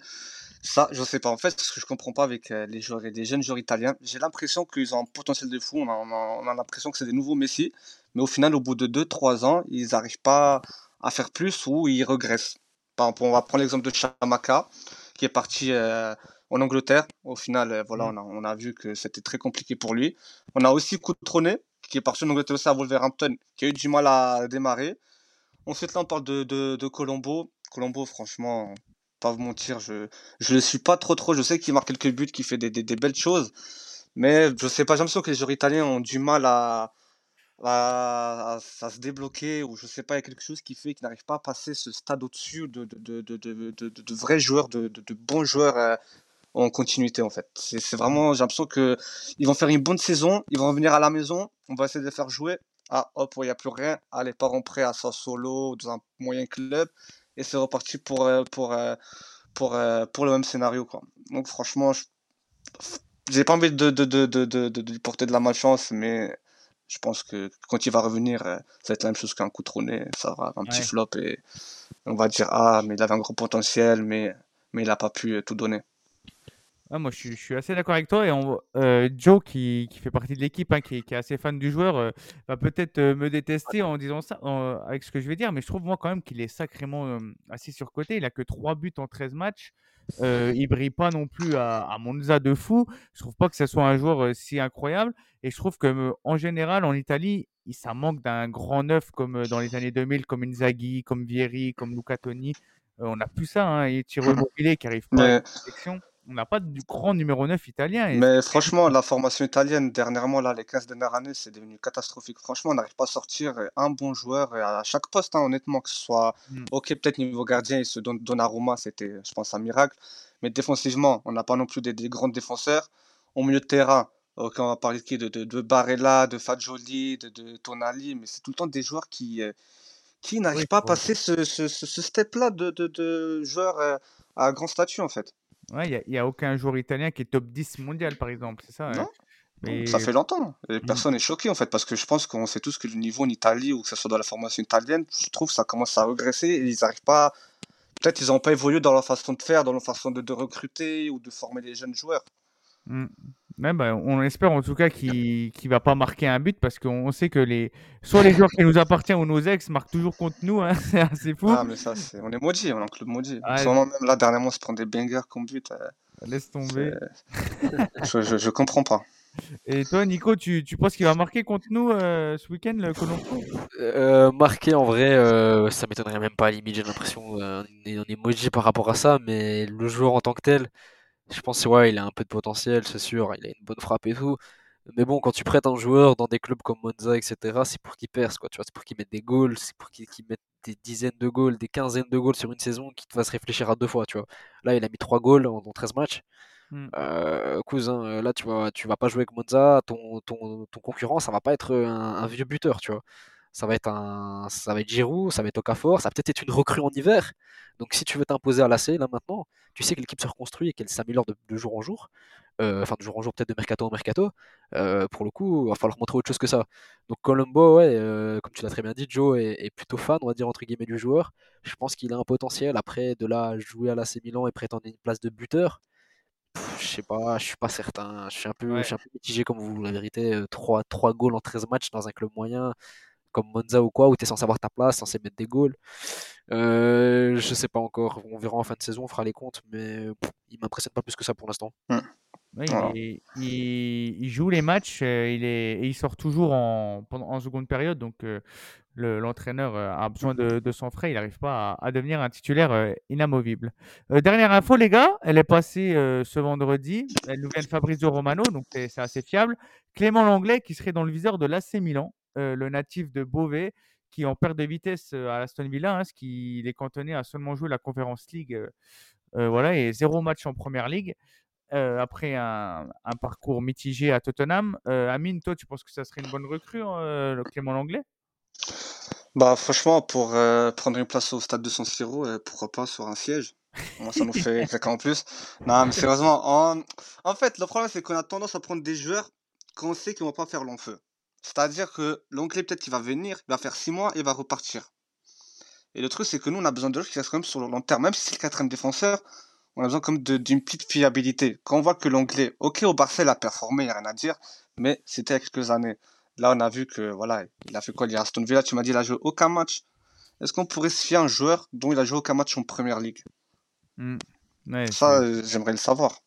Ça, je ne sais pas. En fait, ce que je comprends pas avec euh, les joueurs et les jeunes joueurs italiens, j'ai l'impression qu'ils ont un potentiel de fou. On a, on a- on a l'impression que c'est des nouveaux Messi, mais au final, au bout de 2-3 ans, ils n'arrivent pas à faire plus ou ils regressent. Par exemple, on va prendre l'exemple de Chamaka, qui est parti euh, en Angleterre. Au final, euh, voilà, on a, on a vu que c'était très compliqué pour lui. On a aussi Coutrone, qui est parti en Angleterre aussi à Wolverhampton, qui a eu du mal à démarrer. Ensuite, là, on parle de, de, de Colombo. Colombo, franchement, pas vous mentir, je je le suis pas trop trop. Je sais qu'il marque quelques buts, qu'il fait des, des, des belles choses, mais je sais pas, j'ai l'impression que les joueurs italiens ont du mal à, à, à- à se débloquer, ou je sais pas, il y a quelque chose qui fait qu'ils n'arrivent pas à passer ce stade au-dessus de, de, de, de, de, vrais joueurs, de, de, de bons joueurs euh, en continuité en fait. C'est vraiment, j'ai l'impression que ils vont faire une bonne saison, ils vont revenir à la maison, on va essayer de les faire jouer. Ah hop, il n'y a plus rien. Allez, part en prêt à Sassuolo, dans un moyen club, et c'est reparti pour, euh, pour, euh, pour, euh, pour le même scénario. Quoi. Donc franchement, je- j'ai pas envie de, de, de, de, de, de lui porter de la malchance, mais je pense que quand il va revenir, ça va être la même chose qu'un coup de trôné. Ça va un petit Ouais. flop et on va dire Ah, mais il avait un gros potentiel, mais, mais il n'a pas pu tout donner. Ah, moi, je suis, je suis assez d'accord avec toi. Et on- euh, Joe, qui, qui fait partie de l'équipe, hein, qui, est- qui est assez fan du joueur, euh, va peut-être euh, me détester en disant ça, en- avec ce que je vais dire. Mais je trouve, moi, quand même, qu'il est sacrément assez surcoté. Il a que 3 buts en 13 matchs. Il brille pas non plus à, à Monza de fou. Je trouve pas que ce soit un joueur si incroyable. Et je trouve que, en général, en Italie, ça manque d'un grand neuf comme dans les années 2000, comme Inzaghi, comme Vieri, comme Luca Toni. On n'a plus ça. Hein, et Thierry Immobilier qui arrive pas à la sélection. On n'a pas de grand numéro 9 italien. Et mais franchement, la formation italienne, dernièrement, là, les 15 dernières années, c'est devenu catastrophique. Franchement, on n'arrive pas à sortir un bon joueur à chaque poste, hein, honnêtement, que ce soit. Mm. Ok, peut-être niveau gardien, il se donne Donnarumma, c'était, je pense, un miracle. Mais défensivement, on n'a pas non plus des, des grands défenseurs. Au milieu de terrain, ok, on va parler de qui? De, de, de Barella, de Fagioli, de, de Tonali, mais c'est tout le temps des joueurs qui, euh, qui n'arrivent Oui, pas à passer ce, ce, ce, ce step-là de, de, de joueurs euh, à grand statut, en fait. Ouais, il n'y a, aucun joueur italien qui est top 10 mondial, par exemple, c'est ça. ouais. Non Mais Ça fait longtemps. Mm. Et personne n'est choqué en fait, parce que je pense qu'on sait tous que le niveau en Italie, ou que ce soit dans la formation italienne, je trouve que ça commence à regresser et ils n'arrivent pas. Peut-être ils n'ont pas évolué dans leur façon de faire, dans leur façon de, de recruter ou de former les jeunes joueurs. Mm. Ouais, bah, on espère en tout cas qu'il qu'il va pas marquer un but parce qu'on sait que les soit les joueurs qui nous appartiennent ou nos ex marquent toujours contre nous, hein, c'est assez fou. Ah, mais ça, c'est... on est maudit, on est un club maudit. Ah, même, là, dernièrement, on se prend des bangers comme but. euh, Laisse tomber. je, je, je comprends pas. Et toi, Nico, tu, tu penses qu'il va marquer contre nous euh, ce week-end, le Colombo? Euh, marqué en vrai, euh, ça m'étonnerait même pas à la limite, j'ai l'impression. euh, on est, on est maudit par rapport à ça, mais le joueur en tant que tel, je pense que ouais, il a un peu de potentiel, c'est sûr, il a une bonne frappe et tout. Mais bon, quand tu prêtes un joueur dans des clubs comme Monza, etc., c'est pour qu'il perce, quoi. Tu vois, c'est pour qu'il mette des goals, c'est pour qu'il mette des dizaines de goals, des quinzaines de goals sur une saison, qu'il te fasse réfléchir à deux fois, tu vois. Là, il a mis trois goals en, en 13 matchs. Hmm. Euh, cousin, euh, là, tu vas, tu vas pas jouer avec Monza, ton, ton, ton concurrent, ça va pas être un, un vieux buteur, tu vois. Ça va être un, ça va être Giroud, ça va être Okafor, ça va peut-être être une recrue en hiver. Donc, si tu veux t'imposer à l'AC, là, maintenant, tu sais que l'équipe se reconstruit et qu'elle s'améliore de, de jour en jour. Euh, enfin, de jour en jour, peut-être de mercato en mercato. Euh, pour le coup, il va falloir montrer autre chose que ça. Donc, Colombo, ouais, euh, comme tu l'as très bien dit, Joe est, est plutôt fan, on va dire, entre guillemets, du joueur. Je pense qu'il a un potentiel. Après, de là jouer à l'AC Milan et prétendre une place de buteur, pff, je sais pas, je suis pas certain. Je suis un peu, Ouais. je suis un peu mitigé comme vous, la vérité. 3, 3 goals en 13 matchs dans un club moyen, comme Monza ou quoi, où tu es censé avoir ta place, censé mettre des goals. Euh, je sais pas encore. On verra en fin de saison, on fera les comptes, mais pff, il m'impressionne pas plus que ça pour l'instant. Ouais, il, Voilà. est- il- il joue les matchs euh, il est, et il sort toujours en, pendant, en seconde période. Donc, euh, le- l'entraîneur euh, a besoin de, de son frais. Il n'arrive pas à, à devenir un titulaire euh, inamovible. Euh, dernière info, les gars, elle est passée euh, ce vendredi. Elle nous vient de Fabrizio Romano, donc c'est assez fiable. Clément Langlais qui serait dans le viseur de l'AC Milan, le natif de Beauvais, qui est en perte de vitesse euh, à Aston Villa, hein, ce qui il est cantonné à seulement jouer la Conference League. euh, euh, voilà, et zéro match en Première Ligue euh, après un, un parcours mitigé à Tottenham. Euh, Amine, toi, tu penses que ça serait une bonne recrue, euh, le Clément Langlais? Bah, franchement, pour euh, prendre une place au stade de San Siro, euh, pourquoi pas sur un siège? Moi, ça nous fait quelqu'un en plus. Non, mais sérieusement, en, en fait, le problème, c'est qu'on a tendance à prendre des joueurs qu'on sait qu'ils vont pas faire long feu. C'est-à-dire que l'anglais, peut-être qu'il va venir, il va faire six mois et il va repartir. Et le truc, c'est que nous, on a besoin de joueurs qui restent quand même sur le long terme. Même si c'est le quatrième défenseur, on a besoin comme de- d'une petite fiabilité. Quand on voit que l'anglais, ok, au Barça, il a performé, il n'y a rien à dire, mais c'était il y a quelques années. Là, on a vu que, voilà, il a fait quoi? Il est à Aston Villa, tu m'as dit, il a joué aucun match. Est-ce qu'on pourrait se fier à un joueur dont il a joué aucun match en première ligue? Ouais, Ça, euh, j'aimerais le savoir.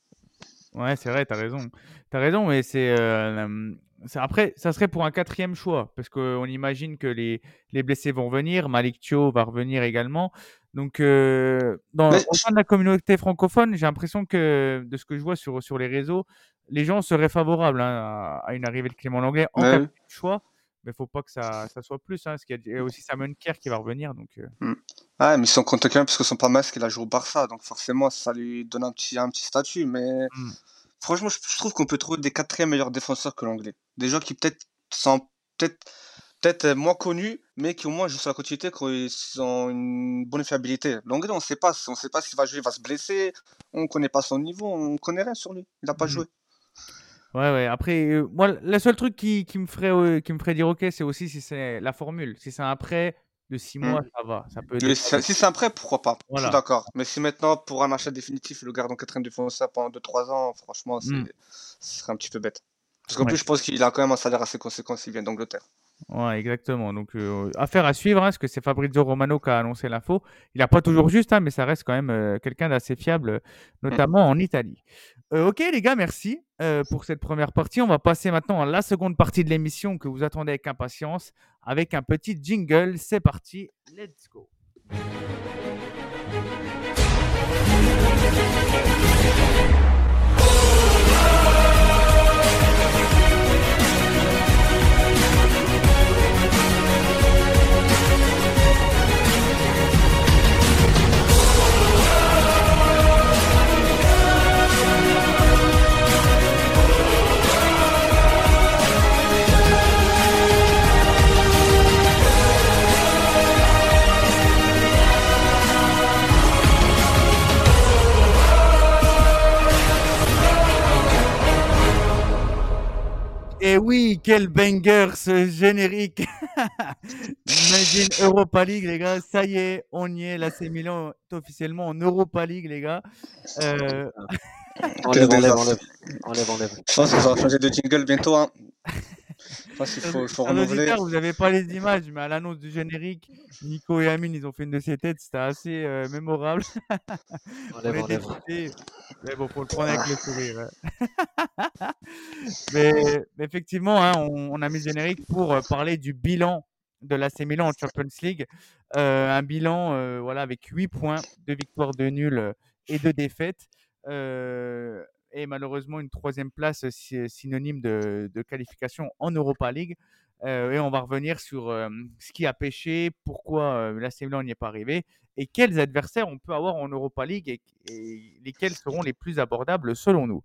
ouais, c'est vrai, tu as raison. Tu as raison, mais c'est. euh, après, ça serait pour un quatrième choix, parce qu'on imagine que les, les blessés vont venir, Malik Thio va revenir également. Donc, euh, dans, Mais au sein de la communauté francophone, j'ai l'impression que, de ce que je vois sur, sur les réseaux, les gens seraient favorables hein, à, à une arrivée de Clément Langlais en Ouais. quatrième choix, mais il faut pas que ça, ça soit plus, hein, parce qu'il y a- il y a aussi Samuel Kerr qui va revenir. Donc, euh, Ah, mais si on compte quand même, parce que son palmarès qu'il a joué au Barça, donc forcément, ça lui donne un petit, un petit statut. Mais Mm. franchement, je, je trouve qu'on peut trouver des quatrièmes meilleurs défenseurs que l'anglais. Des gens qui peut-être sont peut-être peut-être euh, moins connus, mais qui au moins jouent sur la continuité, qui ont une bonne fiabilité. L'anglais, on ne sait pas. On sait pas s'il va jouer, il va se blesser. On ne connaît pas son niveau, on ne connaît rien sur lui. Il n'a pas Mm. joué. Ouais, ouais. Après, euh, moi, le seul truc qui, qui me ferait, euh, qui me ferait dire OK, c'est aussi si c'est la formule. Si c'est un prêt de six Mm. mois, ça va. Ça peut si c'est un prêt, pourquoi pas? Je suis d'accord. Mais si maintenant, pour un achat définitif, le garde en quatrième défenseur pendant 2-3 ans, franchement, Mm. ce serait un petit peu bête. Parce qu'en plus, je pense qu'il a quand même un salaire assez conséquent s'il vient d'Angleterre. Ouais, exactement. Donc, euh, affaire à suivre, hein, parce que c'est Fabrizio Romano qui a annoncé l'info. Il n'a pas toujours mhm. juste, hein, mais ça reste quand même euh, quelqu'un d'assez fiable, notamment mhm. en Italie. Euh, ok, les gars, merci pour cette première partie. On va passer maintenant à la seconde partie de l'émission que vous attendez avec impatience, avec un petit jingle. C'est parti, let's go. Quel banger ce générique Imagine Europa League, les gars. Ça y est, on y est. L'AC Milan est officiellement en Europa League, les gars. Euh, Enlève, enlève, enlève, enlève, enlève. Je pense que ça va changer de jingle bientôt. Hein. Je pense qu'il faut, il faut chers renouveler. auditeurs, vous n'avez pas les images, mais à l'annonce du générique, Nico et Amine, ils ont fait une de ces têtes. C'était assez euh, mémorable. On Enlève, enlève. Mais bon, faut le prendre avec le sourire. hein. mais, mais effectivement, hein, on, on a mis le générique pour euh, parler du bilan de l'AC Milan en Champions League. Euh, un bilan euh, voilà, avec 8 points, 2 victoires, 2 nuls et 2 défaites. Euh, et malheureusement, une troisième place sy- synonyme de, qualification en Europa League. Et on va revenir sur ce qui a pêché, pourquoi l'AC Milan n'y est pas arrivé et quels adversaires on peut avoir en Europa League et, et lesquels seront les plus abordables selon nous.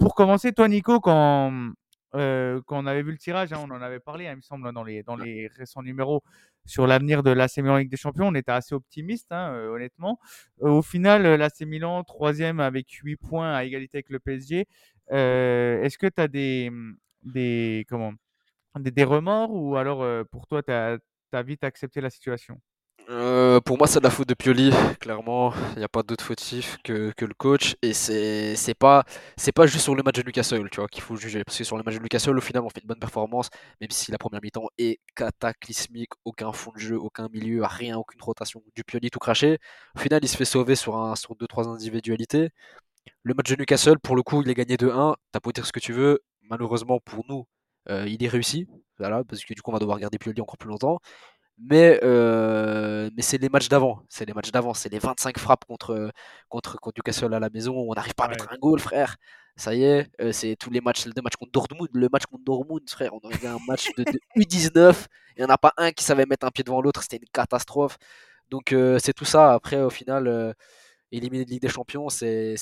Pour commencer, toi Nico, quand, euh, quand on avait vu le tirage, hein, on en avait parlé, hein, il me semble, dans les, dans les récents numéros sur l'avenir de l'AC Milan Ligue des Champions, on était assez optimiste, hein, euh, honnêtement. Euh, au final, l'AC Milan, troisième avec 8 points à égalité avec le PSG. Est-ce que tu as des, des, comment, des, des remords ou alors pour toi, tu as, vite accepté la situation? Euh, pour moi, c'est de la faute de Pioli, clairement. Il n'y a pas d'autre fautif que, que le coach. Et c'est pas, pas juste sur le match de Newcastle, tu vois, qu'il faut juger. Parce que sur le match de Newcastle, au final, on fait une bonne performance, même si la première mi-temps est cataclysmique, aucun fond de jeu, aucun milieu, rien, aucune rotation. Du Pioli tout craché. Au final, il se fait sauver sur un, sur deux, trois individualités. Le match de Newcastle, pour le coup, il est gagné 2-1. T'as beau dire ce que tu veux. Malheureusement pour nous, euh, il est réussi. Voilà, parce que du coup, on va devoir garder Pioli encore plus longtemps. Mais, euh, mais c'est les matchs d'avant. C'est les matchs d'avant. C'est les 25 frappes contre, contre, contre Newcastle à la maison. On n'arrive pas à Ouais. mettre un goal, frère. Ça y est, euh, c'est tous les matchs, les deux matchs contre Dortmund. Le match contre Dortmund, frère, on fait un match de, de U19. Il n'y en a pas un qui savait mettre un pied devant l'autre. C'était une catastrophe. Donc euh, c'est tout ça. Après, au final, éliminer de Ligue des Champions, c'est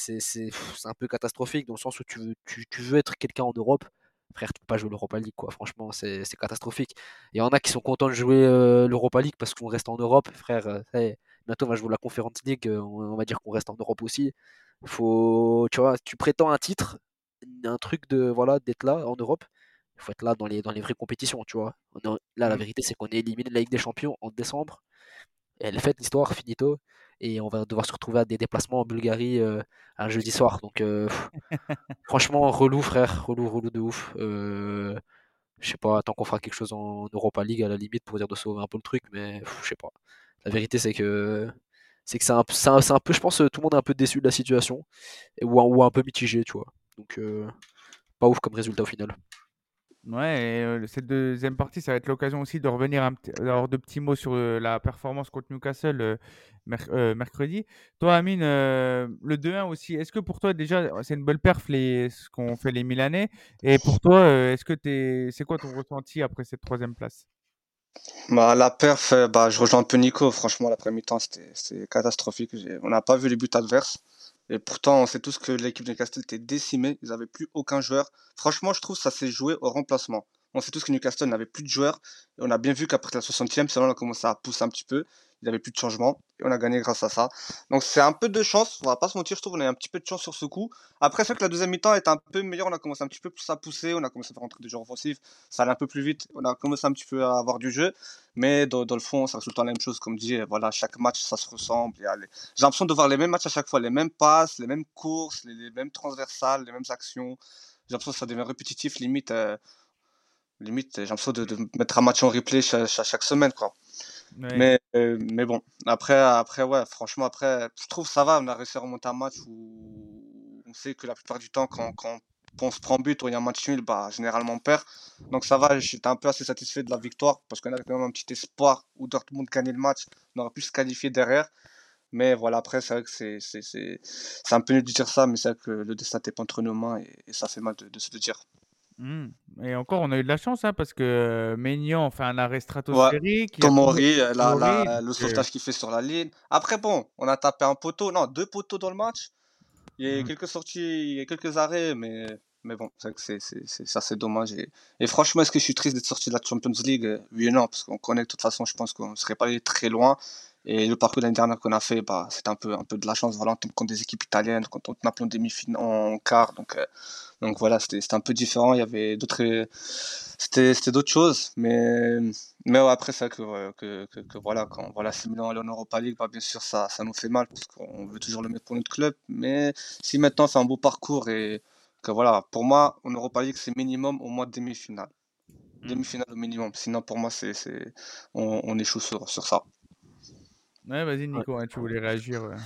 un peu catastrophique dans le sens où tu veux, tu, tu veux être quelqu'un en Europe. Frère, tu peux pas jouer l'Europa League, quoi. Franchement, c'est c'est catastrophique. Il y en a qui sont contents de jouer euh, l'Europa League parce qu'on reste en Europe. Frère, euh, ça y est, bientôt on va jouer la Conference League. euh, On, on va dire qu'on reste en Europe aussi. Faut, tu vois, tu prétends un titre, un truc de voilà d'être là en Europe. Il faut être là dans les, dans les vraies compétitions, tu vois. On là, la Mm. vérité, c'est qu'on est éliminé de la Ligue des Champions en décembre. Elle est faite l'histoire, finito. Et on va devoir se retrouver à des déplacements en Bulgarie euh, un jeudi soir. Donc, euh, franchement, relou, frère. Relou, relou de ouf. Euh, je sais pas, tant qu'on fera quelque chose en Europa League à la limite pour dire de sauver un peu le truc, mais je sais pas. La vérité, c'est que c'est que c'est un, un, un peu, je pense, que tout le monde est un peu déçu de la situation ou, un- ou un peu mitigé, tu vois. Donc, euh, pas ouf comme résultat au final. Ouais, et cette deuxième partie, ça va être l'occasion aussi de revenir un petit, d'avoir de petits mots sur la performance contre Newcastle merc- mercredi. Toi, Amine, le 2-1 aussi, est-ce que pour toi, déjà, c'est une belle perf les, ce qu'ont fait les Milanais? Et pour toi, est-ce que t'es, c'est quoi ton ressenti après cette troisième place? Bah, la perf, bah, je rejoins un peu Nico. Franchement, l'après mi-temps, c'était catastrophique. On n'a pas vu les buts adverses. Et pourtant, on sait tous que l'équipe de Newcastle était décimée. Ils n'avaient plus aucun joueur. Franchement, je trouve que ça s'est joué au remplacement. On sait tous que Newcastle n'avait plus de joueurs. Et on a bien vu qu'après la 60e, c'est là on a commencé à pousser un petit peu. Il avait plus de changement. Et on a gagné grâce à ça. Donc, c'est un peu de chance. On va pas se mentir. Je trouve qu'on a eu un petit peu de chance sur ce coup. Après, c'est que la deuxième mi-temps est un peu meilleure. On a commencé un petit peu plus à pousser. On a commencé à faire rentrer des joueurs offensifs. Ça allait un peu plus vite. On a commencé un petit peu à avoir du jeu. Mais dans, le fond, ça reste tout la même chose. Comme dit, voilà, chaque match, ça se ressemble. J'ai l'impression de voir les mêmes matchs à chaque fois, les mêmes passes, les mêmes courses, les, mêmes transversales, les mêmes actions. J'ai l'impression que ça devient répétitif, limite. euh, limite, j'ai l'impression de, mettre un match en replay cha- cha- chaque, semaine, quoi. Euh, mais bon, après, après, ouais, franchement, après, je trouve ça va. On a réussi à remonter un match où on sait que la plupart du temps, quand, on se prend but ou il y a un match nul, bah, généralement on perd. Donc ça va, j'étais un peu assez satisfait de la victoire parce qu'on avait quand même un petit espoir où Dortmund gagnait le match. On aurait pu se qualifier derrière. Mais voilà, après, c'est vrai que c'est c'est- un peu nul de dire ça, mais c'est vrai que le destin n'est pas entre nos mains et, et ça fait mal de, de se le dire. Hmm. Et encore, on a eu de la chance hein, parce que euh, Maignan fait un arrêt stratosphérique. a Tomori, la- la- Tomori, le euh, sauvetage qu'il fait sur la ligne. Après, bon, on a tapé un poteau, non, deux poteaux dans le match. Il y a Mhm. quelques sorties, il y a quelques arrêts, mais, mais bon, c'est que c'est dommage. Et, et franchement, est-ce que je suis triste d'être sorti de la Champions League? Euh, Oui et non, parce qu'on connaît de toute façon, je pense qu'on ne serait pas allé très loin. Et le parcours de l'année dernière qu'on a fait, bah, c'était un peu, un peu de la chance. Voilà, on tombe contre des équipes italiennes, quand on tape en demi-finale, en quart. Donc, euh, donc voilà, c'était un peu différent. Il y avait d'autres, c'était d'autres choses. Mais, mais ouais, après, c'est que, euh, que, que, que voilà, quand voilà, c'est Milan aller en Europa League, bah, bien sûr, ça, ça nous fait mal parce qu'on veut toujours le mettre pour notre club. Mais si maintenant c'est un beau parcours et que voilà, pour moi, en Europa League, c'est minimum au moins demi-finale. Mm. Demi-finale au minimum. Sinon, pour moi, c'est, c'est... On, on échoue sur, sur ça. Ouais, vas-y, Nico, hein, tu voulais réagir. ouais.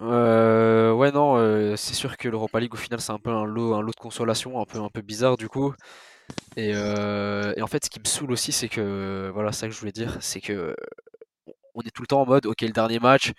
Euh, ouais, non, euh, c'est sûr que l'Europa League, au final, c'est un peu un lot, un lot de consolation, un peu, un peu bizarre, du coup. Et, euh, et en fait, ce qui me saoule aussi, c'est que, voilà, c'est ça que je voulais dire, c'est que on est tout le temps en mode, ok, le dernier match,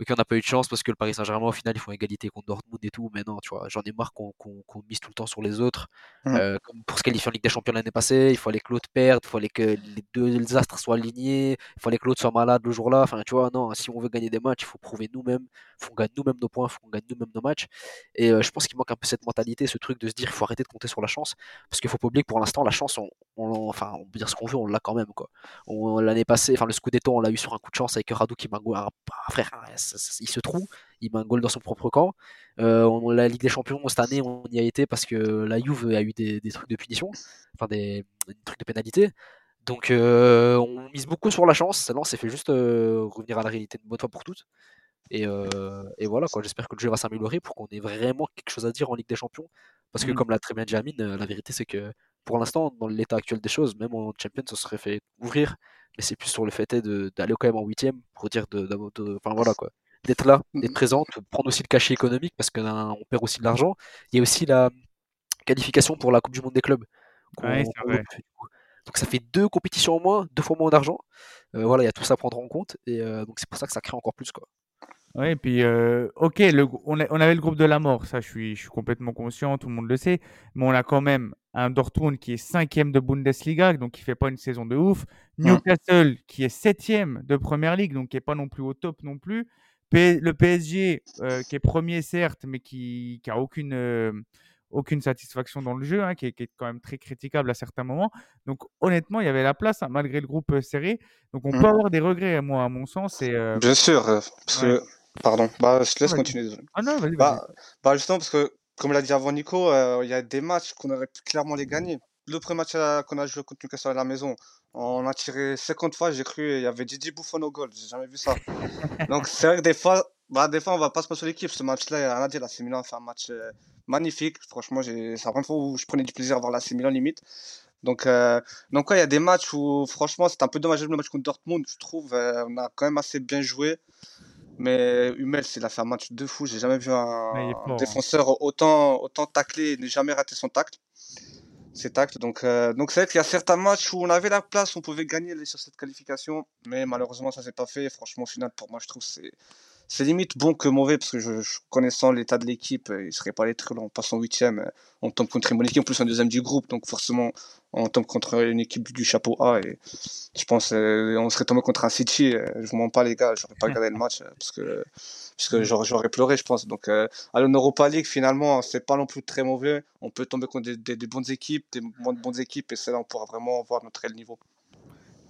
ok, on n'a pas eu de chance parce que le Paris Saint-Germain, au final, ils font égalité contre Dortmund et tout, mais non, tu vois, j'en ai marre qu'on qu'on- qu'on mise tout le temps sur les autres. Mm. Euh, comme pour se qualifier en Ligue des Champions l'année passée, il fallait que l'autre perde, il fallait que les deux astres soient alignés, il fallait que l'autre soit malade le jour-là. Enfin, tu vois, non, si on veut gagner des matchs, il faut prouver nous-mêmes, il faut qu'on gagne nous-mêmes nos points, il faut qu'on gagne nous-mêmes nos matchs. Et euh, je pense qu'il manque un peu cette mentalité, ce truc de se dire il faut arrêter de compter sur la chance, parce qu'il faut pas oublier que pour l'instant, la chance, on, on- enfin, on peut dire ce qu'on veut, on l'a quand même, quoi. On- L'année passée, enfin, le Scudetto, on l'a eu sur un coup de chance avec Radu qui m'a un, ah, frère, ah, ça- ça- il se trouve, il met un goal dans son propre camp. Euh, on, la Ligue des Champions, cette année, on y a été parce que la Juve a eu des, des trucs de punition, enfin des, des trucs de pénalité. Donc euh, on mise beaucoup sur la chance. Là, on s'est fait juste euh, revenir à la réalité une bonne fois pour toutes. Et, euh, et voilà, quoi. J'espère que le jeu va s'améliorer pour qu'on ait vraiment quelque chose à dire en Ligue des Champions. Parce que, Mm. comme l'a très bien dit Amine, la vérité, c'est que pour l'instant, dans l'état actuel des choses, même en Champions, ça serait fait ouvrir. Mais c'est plus sur le fait d'aller quand même en huitième pour dire de, de- de- enfin voilà quoi, d'être là, d'être présent, de prendre aussi le cachet économique parce qu'on perd aussi de l'argent. Il y a aussi la qualification pour la Coupe du Monde des clubs. Ouais, vrai. Donc ça fait deux compétitions en moins, deux fois moins d'argent. Euh, voilà, il y a tout ça à prendre en compte et euh, donc c'est pour ça que ça crée encore plus quoi. Ouais, et puis, euh, ok, le, on, a- on avait le groupe de la mort, ça je suis, je suis complètement conscient, tout le monde le sait, mais on a quand même un Dortmund qui est cinquième de Bundesliga, donc qui fait pas une saison de ouf, Newcastle qui est septième de Première Ligue, donc qui est pas non plus au top non plus, P- le PSG euh, qui est premier certes, mais qui, qui a aucune, euh, aucune satisfaction dans le jeu, hein, qui, est, qui est quand même très critiquable à certains moments. Donc honnêtement, il y avait la place hein, malgré le groupe euh, serré, donc on Mm. peut avoir des regrets, moi à mon sens, et euh, Bien sûr, parce ouais. que... Pardon, bah, je te laisse continuer. Ah non, vas-y, vas-y. Bah, bah justement, parce que, comme l'a dit avant Nico, euh, il y a des matchs qu'on aurait pu clairement les gagner. Le premier match à- qu'on a joué contre Newcastle à la maison, on a tiré 50 fois, j'ai cru, il y avait Didi Buffon au goal, j'ai jamais vu ça. Donc c'est vrai que des fois, bah, des fois on va pas se passer l'équipe. Ce match-là, rien à dire, la Milan a fait un match euh, magnifique. Franchement, c'est la première fois où je prenais du plaisir à voir la Milan limite. Donc, euh, donc il y a des matchs où franchement c'est un peu dommage le match contre Dortmund, je trouve. euh, on a quand même assez bien joué. Mais Hummels, il a fait un match de fou. J'ai jamais vu un hein. défenseur autant, autant tacler et ne jamais rater son tacle. Ses tacles. Donc, euh, donc c'est vrai qu'il y a certains matchs où on avait la place, on pouvait gagner sur cette qualification. Mais malheureusement, ça s'est pas fait. Franchement, au final, pour moi, je trouve que c'est c'est limite bon que mauvais parce que je, je- connaissant l'état de l'équipe, euh, il serait pas allé très loin. On passe en huitième, euh, on tombe contre une bonne équipe, en plus en deuxième du groupe, donc forcément on tombe contre une équipe du chapeau A et je pense euh, on serait tombé contre un City. euh, je vous mens pas les gars, j'aurais pas regardé le match euh, parce que parce que j'aurais pleuré, je pense. Donc euh, aller en Europa League finalement, c'est pas non plus très mauvais. On peut tomber contre des, des- des bonnes équipes, des moins de bonnes équipes et c'est là on pourra vraiment voir notre réel niveau.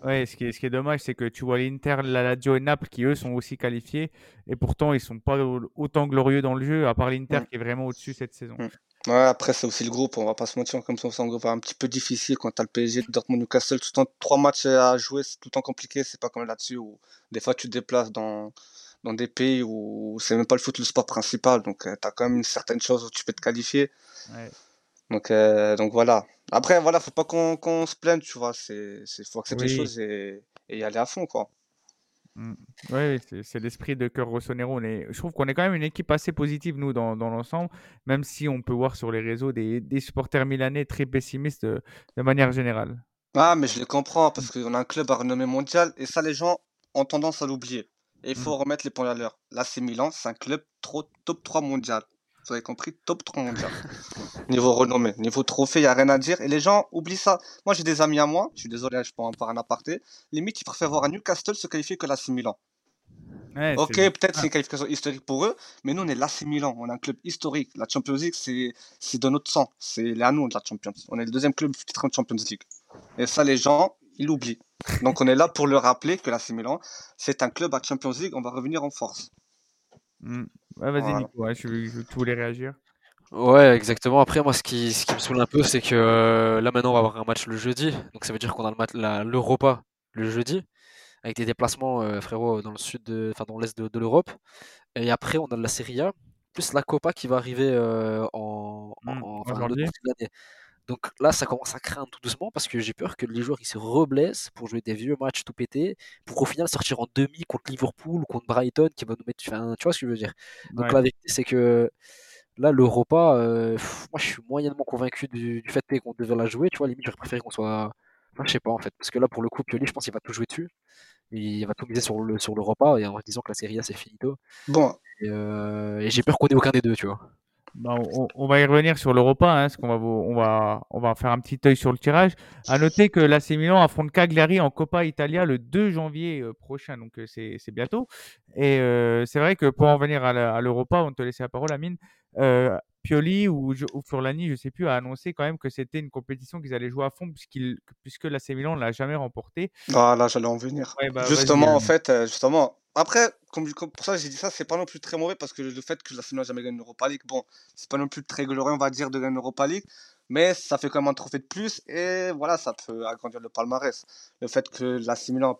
Ouais, ce qui est, ce qui est dommage, c'est que tu vois l'Inter, la Lazio et Naples qui, eux, sont aussi qualifiés. Et pourtant, ils sont pas au- autant glorieux dans le jeu, à part l'Inter Mm. qui est vraiment au-dessus cette saison. Mm. Ouais, après, c'est aussi le groupe, on va pas se mentir, comme ça, c'est un groupe un petit peu difficile quand t'as le PSG, Dortmund, Newcastle, tout le temps trois matchs à jouer, c'est tout le temps compliqué, c'est pas comme là-dessus où des fois tu te déplaces dans, dans des pays où c'est même pas le foot le sport principal, donc euh, t'as quand même une certaine chose où tu peux te qualifier. Ouais. Donc, euh, donc voilà. Après, voilà, faut pas qu'on se plaigne, tu vois, c'est, c'est, faut accepter les Oui. choses et, et y aller à fond, quoi. Mm. Ouais, c'est c'est l'esprit de Cœur Rossonero. On est- Je trouve qu'on est quand même une équipe assez positive, nous, dans, dans l'ensemble, même si on peut voir sur les réseaux des, des supporters milanais très pessimistes de, de manière générale. Ah, mais je les comprends parce qu'on a un club à renommée mondiale et ça, les gens ont tendance à l'oublier. Et il faut remettre les points à l'heure. L'AC Milan, c'est un club trop top 3 mondial. Vous avez compris Top 3 mondial. niveau renommée, niveau trophée, il n'y a rien à dire. Et les gens oublient ça. Moi, j'ai des amis à moi, je suis désolé, je peux en faire un aparté. Limite, ils préfèrent voir un Newcastle se qualifier que l'AC Milan. Ouais, Ok, peut-être c'est une qualification historique pour eux, mais nous, on est l'AC Milan. On est un club historique. La Champions League, c'est dans notre sang. C'est à nous, la Champions. On est le deuxième club titré en Champions League. Et ça, les gens, il oublie. Donc on est là pour le rappeler que l'AC Milan, c'est un club à Champions League, on va revenir en force. Mm. Ouais, vas-y, Voilà. Nico, ouais, je, je- tu voulais réagir. Ouais, exactement. Après, moi, ce qui, ce qui me saoule un peu, c'est que euh, là, maintenant, on va avoir un match le jeudi. Donc, ça veut dire qu'on a le match, la- l'Europa le jeudi, avec des déplacements, euh, frérot, dans le sud, de, enfin, dans l'est de, de l'Europe. Et après, on a la Serie A, plus la Copa qui va arriver euh, en, en, Mm, en- en janvier. Donc là, ça commence à craindre tout doucement parce que j'ai peur que les joueurs ils se reblessent pour jouer des vieux matchs tout pétés, pour au final sortir en demi contre Liverpool ou contre Brighton qui va nous mettre. Enfin, tu vois ce que je veux dire? Donc Ouais. la vérité, c'est que là, l'Europa, euh, moi je suis moyennement convaincu du, du fait qu'on devait la jouer. Tu vois, limite, j'aurais préféré qu'on soit. Enfin, je sais pas en fait. Parce que là, pour le coup, Pioli, je pense qu'il va tout jouer dessus. Il va tout miser sur le sur l'Europa et en disant que la Serie A c'est finito. Bon, Et, euh, et j'ai peur qu'on ait aucun des deux, tu vois. Bah, on, va y revenir sur l'Europa, hein, parce qu'on va, on va, on va faire un petit œil sur le tirage. À noter que l'AC Milan affronte Cagliari en Coppa Italia le 2 janvier euh, prochain, donc euh, c'est bientôt. Et euh, c'est vrai que pour en venir à l'Europa, on te laissait la parole, Amine. Pioli ou, Furlani, je sais plus, a annoncé quand même que c'était une compétition qu'ils allaient jouer à fond, puisqu'il, puisque l'AC Milan ne l'a jamais remporté. ah, là, j'allais en venir. Ouais, bah, Justement, en Amine. fait, euh, justement. Après, comme, comme- pour ça, j'ai dit ça, c'est pas non plus très mauvais parce que le fait que la n'a jamais gagné l'Europa League, bon, c'est pas non plus très glorieux, on va dire, de gagner l'Europa League, mais ça fait quand même un trophée de plus et voilà, ça peut agrandir le palmarès. Le fait que la Milan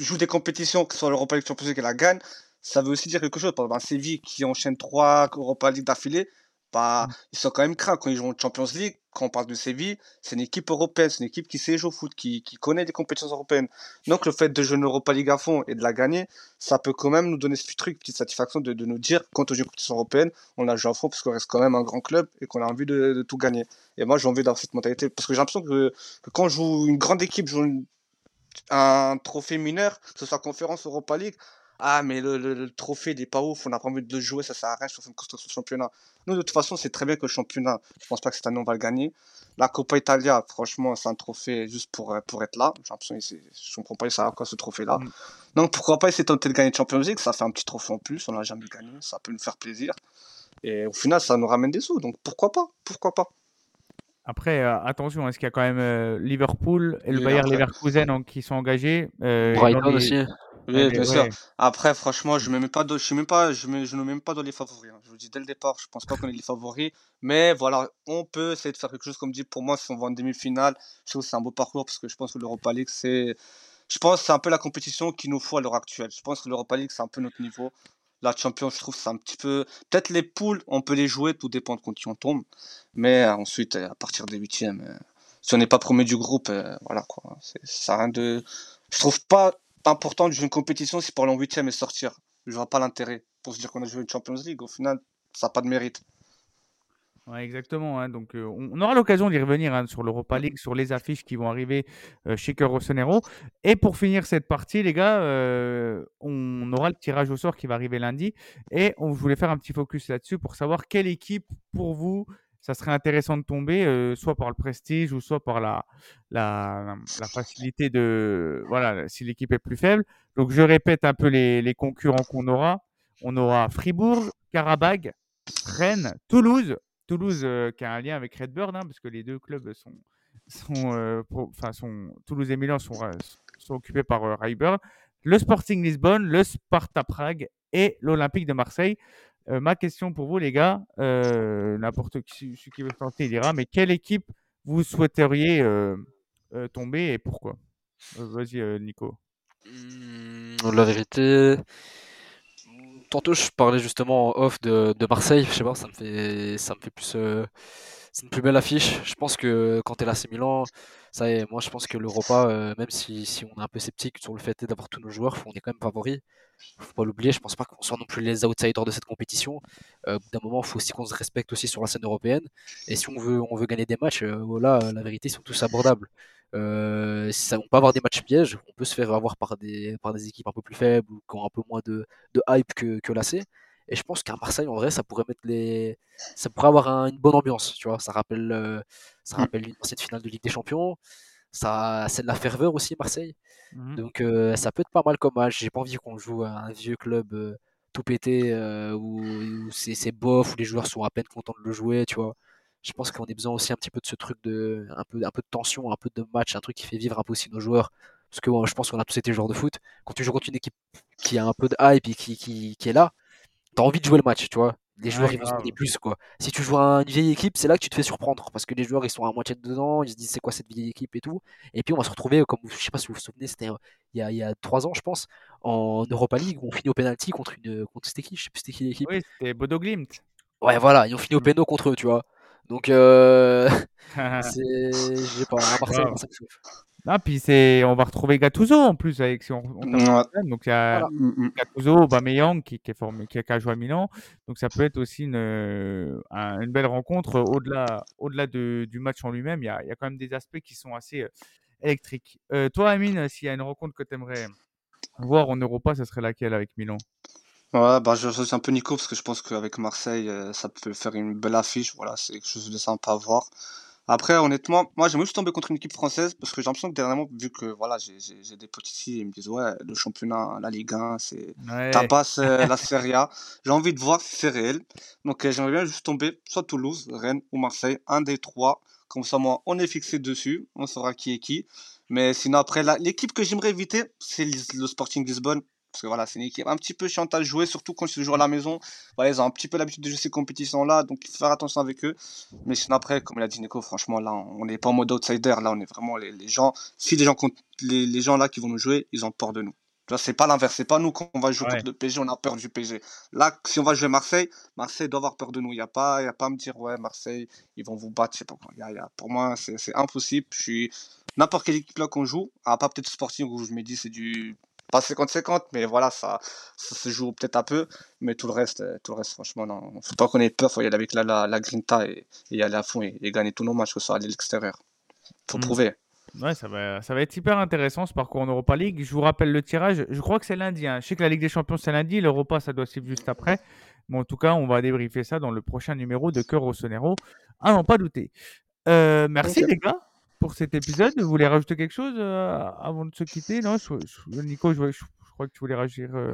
joue des compétitions, que ce soit l'Europa League, Champions League, et la gagne, ça veut aussi dire quelque chose. Par exemple, Séville qui enchaîne trois Europa League d'affilée, bah, ils sont quand même craints quand ils jouent en Champions League. Quand on parle de Séville, c'est une équipe européenne, c'est une équipe qui sait jouer au foot, qui, qui connaît les compétitions européennes. Donc le fait de jouer une Europa League à fond et de la gagner, ça peut quand même nous donner ce petit truc, petite satisfaction de, de nous dire quand on joue une compétition européenne, on la joue à fond parce qu'on reste quand même un grand club et qu'on a envie de, de tout gagner. Et moi j'ai envie d'avoir cette mentalité parce que j'ai l'impression que, que quand je joue une grande équipe, je joue une- un trophée mineur, que ce soit conférence Europa League, ah mais le, le- le trophée il est pas ouf, on n'a pas envie de le jouer, ça sert à rien, je une construction championnat. Nous de toute façon c'est très bien que le championnat, je pense pas que cette année on va le gagner. La Coppa Italia, franchement c'est un trophée juste pour, euh, pour être là, j'ai l'impression que c'est- je comprends pas ça à quoi ce trophée là. Mm. Donc pourquoi pas essayer de tenter de gagner Champions League, ça fait un petit trophée en plus, on l'a jamais gagné, ça peut nous faire plaisir. Et au final ça nous ramène des sous, donc pourquoi pas, pourquoi pas. Après, euh, attention, est-ce qu'il y a quand même euh, Liverpool et le Oui, Bayer après. Leverkusen en- qui sont engagés euh, et Brighton dans les- aussi. Oui, bien sûr. ouais. Après, franchement, je ne même pas, je même pas, je me, je ne mets même pas dans les favoris. hein. Je vous dis dès le départ, je pense pas qu'on est les favoris. Mais voilà, on peut essayer de faire quelque chose comme dit pour moi si on va en demi-finale. Je trouve que c'est un beau parcours parce que je pense que l'Europa League, c'est, je pense c'est un peu la compétition qu'il nous faut à l'heure actuelle. Je pense que l'Europa League, c'est un peu notre niveau. La Champions, je trouve c'est un petit peu. Peut-être les poules, on peut les jouer, tout dépend de qui on tombe. Mais euh, ensuite, euh, à partir des huitièmes, euh, si on n'est pas premier du groupe, voilà quoi. Ça rien de. Je trouve pas important de jouer une compétition si pour aller en huitième et sortir. Je vois pas l'intérêt pour se dire qu'on a joué une Champions League. Au final, ça n'a pas de mérite. Ouais, exactement. hein. Donc, euh, on on aura l'occasion d'y revenir hein, sur l'Europa League, sur les affiches qui vont arriver euh, chez Rossonero. Et pour finir cette partie, les gars, euh, on aura le tirage au sort qui va arriver lundi. Et on voulait faire un petit focus là-dessus pour savoir quelle équipe, pour vous, ça serait intéressant de tomber, euh, soit par le prestige ou soit par la, la, la facilité de. Voilà, si l'équipe est plus faible. Donc, je répète un peu les, les concurrents qu'on aura. On aura Fribourg, Karabag, Rennes, Toulouse. Toulouse qui a un lien avec Redbird, hein, parce que les deux clubs sont, sont, sont Toulouse et Milan sont, sont occupés par euh. Le Sporting Lisbonne, le Sparta Prague et l'Olympique de Marseille. Ma question pour vous, les gars, n'importe qui, qui veut tenter, il dira, mais quelle équipe vous souhaiteriez tomber et pourquoi? Vas-y, euh, Nico. Hmm, la vérité. Je parlais justement en off de, de Marseille. Je sais pas, ça me fait, ça me fait plus. euh, c'est une plus belle affiche. Je pense que quand t'es là, c'est Milan. Ça est, moi, je pense que l'Europa, euh, même si, si on est un peu sceptique sur le fait d'avoir tous nos joueurs, on est quand même favori. Faut pas l'oublier. Je pense pas qu'on soit non plus les outsiders de cette compétition. Euh, d'un moment, faut aussi qu'on se respecte aussi sur la scène européenne. Et si on veut, on veut gagner des matchs, euh, voilà, la vérité, ils sont tous abordables. Euh, ça, on peut avoir des matchs pièges, on peut se faire avoir par des, par des équipes un peu plus faibles ou qui ont un peu moins de, de hype que, que l'AC. Et je pense qu'à Marseille, en vrai, ça pourrait mettre les, ça pourrait avoir un- une bonne ambiance, tu vois. Ça rappelle, euh, ça Mm. rappelle une ancienne finale de Ligue des Champions. Ça, c'est de la ferveur aussi, Marseille. Mhm. Donc euh, ça peut être pas mal comme match. J'ai pas envie qu'on joue à un vieux club euh, tout pété euh, où, où c'est c'est bof, où les joueurs sont à peine contents de le jouer, tu vois. Je pense qu'on a besoin aussi un petit peu de ce truc de un peu, un peu de tension, un peu de match, un truc qui fait vivre un peu aussi nos joueurs. Parce que je pense qu'on a tous été joueurs de foot. Quand tu joues contre une équipe qui a un peu de hype et qui, qui, qui est là, t'as envie de jouer le match, tu vois. Les joueurs, ils vont se donner plus, quoi. Si tu joues à une vieille équipe, c'est là que tu te fais surprendre. Parce que les joueurs, ils sont à moitié dedans, ils se disent c'est quoi cette vieille équipe et tout. Et puis, on va se retrouver, comme je sais pas si vous vous souvenez, c'était il y a, il y a trois ans, je pense, en Europa League, où on finit au penalty contre une. Contre c'était qui? Je sais plus c'était qui l'équipe. Oui, c'était Bodo Glimt. Ouais, voilà, ils ont fini au péno contre eux, tu vois. Donc, euh... c'est. Je sais pas, à Marseille, Wow. ça me chauffe. Ah, puis c'est, on va retrouver Gattuso en plus avec si on, on termine Ouais. le thème. donc il y a Voilà. Mm, mm. Gattuso, Aubameyang qui, qui est formé, qui a, joué à Milan, donc ça peut être aussi une, euh, une belle rencontre au-delà, au-delà de- du match en lui-même. Il y a, il y a quand même des aspects qui sont assez euh, électriques. Euh, toi, Amine, s'il y a une rencontre que tu aimerais voir en Europa, ce serait laquelle avec Milan? Ouais, bah, je rejoins un peu Nico parce que je pense qu'avec Marseille, euh, ça peut faire une belle affiche. Voilà, c'est quelque chose de sympa à voir. Après, honnêtement, moi, j'aimerais juste tomber contre une équipe française parce que j'ai l'impression que dernièrement, vu que voilà, j'ai j'ai- j'ai des potes ici, ils me disent, ouais, le championnat, la Ligue 1, c'est Ouais. euh, la Serie A. J'ai envie de voir si c'est réel. Donc, euh, j'aimerais bien juste tomber soit Toulouse, Rennes ou Marseille, un des trois. Comme ça, moi, on est fixé dessus, on saura qui est qui. Mais sinon, après, la- l'équipe que j'aimerais éviter, c'est le Sporting Lisbonne. Parce que voilà, c'est une équipe un petit peu chiante à jouer, surtout quand ils jouent à la maison. Voilà, ils ont un petit peu l'habitude de jouer ces compétitions-là, donc il faut faire attention avec eux. Mais sinon, après, comme l'a dit Nico, franchement, là, on n'est pas en mode outsider. Là, on est vraiment les, les gens. Si les gens, les, les gens là qui vont nous jouer, ils ont peur de nous. C'est pas l'inverse. C'est pas nous qu'on va jouer Ouais. contre le PSG, on a peur du PSG. Là, si on va jouer Marseille, Marseille doit avoir peur de nous. Il n'y a, pas- il y a pas à me dire, ouais, Marseille, ils vont vous battre. Je sais pas quoi. Il y a- il y a- pour moi, c'est c'est impossible. Je suis n'importe quelle équipe là qu'on joue, à part peut-être Sporting où je me dis c'est du pas 50-50, mais voilà, ça, ça se joue peut-être un peu. Mais tout le reste, euh, tout le reste, franchement, non. Faut pas qu'on ait peur, faut y aller avec la, la, la grinta et, et y aller à fond et, et gagner tous nos matchs, que ce soit à l'extérieur. Faut Mm. prouver. Ouais, ça va, ça va être hyper intéressant ce parcours en Europa League. Je vous rappelle le tirage. Je crois que c'est lundi. hein. Je sais que la Ligue des Champions c'est lundi. L'Europa ça doit suivre juste après. Mais en tout cas, on va débriefer ça dans le prochain numéro de Cœur Rossonero. Ah non, pas douter. Euh, merci les gars pour cet épisode. Vous voulez rajouter quelque chose euh, avant de se quitter? Non, je- je- Nico, je, crois que tu voulais réagir. euh,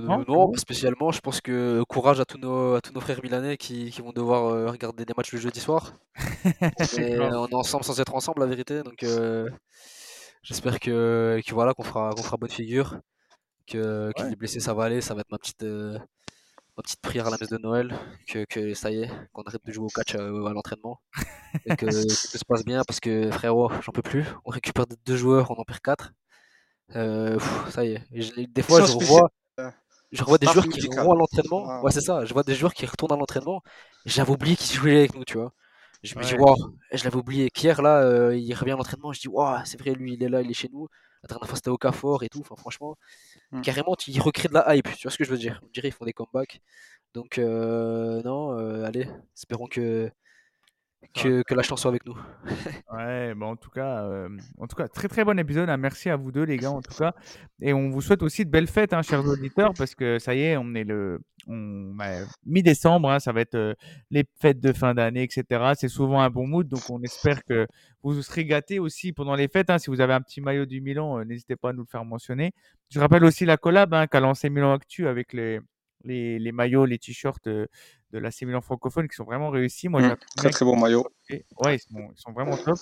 Euh, non, pas spécialement. Je pense que courage à tous nos, à tous nos frères milanais qui, qui vont devoir regarder des matchs le jeudi soir. Et on est ensemble sans être ensemble, la vérité. Donc euh, j'espère que, que voilà, qu'on fera, qu'on fera bonne figure. Que, les blessés, ça va aller. Ça va être ma petite, euh, ma petite prière à la messe de Noël. Que, que ça y est, qu'on arrête de jouer au catch euh, à l'entraînement. Et que, que tout se passe bien parce que frérot, j'en peux plus. On récupère deux joueurs, on en perd quatre. Euh, pff, ça y est. Je- des fois, je revois, je revois des joueurs qui vont à l'entraînement. Ah. Ouais, c'est ça. Je vois des joueurs qui retournent à l'entraînement. J'avais oublié qu'ils jouaient avec nous, tu vois. Je me dis, waouh, je l'avais oublié. Hier, là, euh, il revient à l'entraînement. Je dis, waouh, c'est vrai, lui, il est là, il est chez nous. La dernière fois, c'était et tout. Enfin, franchement, Mm. carrément, tu- ils recréent de la hype. Tu vois ce que je veux dire? On dirait qu'ils font des comebacks. Donc, euh, non, euh, allez, espérons que, que, que la chance soit avec nous. Ouais, bah en tout cas, euh, en tout cas, très très bon épisode. hein. Merci à vous deux les gars en tout cas, et on vous souhaite aussi de belles fêtes, hein, chers auditeurs, parce que ça y est, on est le, on bah, mi-décembre, hein, ça va être euh, les fêtes de fin d'année, etc. C'est souvent un bon mood, donc on espère que vous vous serez gâtés aussi pendant les fêtes. Si vous avez un petit maillot du Milan, euh, n'hésitez pas à nous le faire mentionner. Je rappelle aussi la collab qu'a lancé Milan Actu avec les les, les maillots, les t-shirts euh, de la Milan francophone qui sont vraiment réussis. Moi, Mm. j'attends Très très beau maillot. Ouais, ils sont, ils sont vraiment top.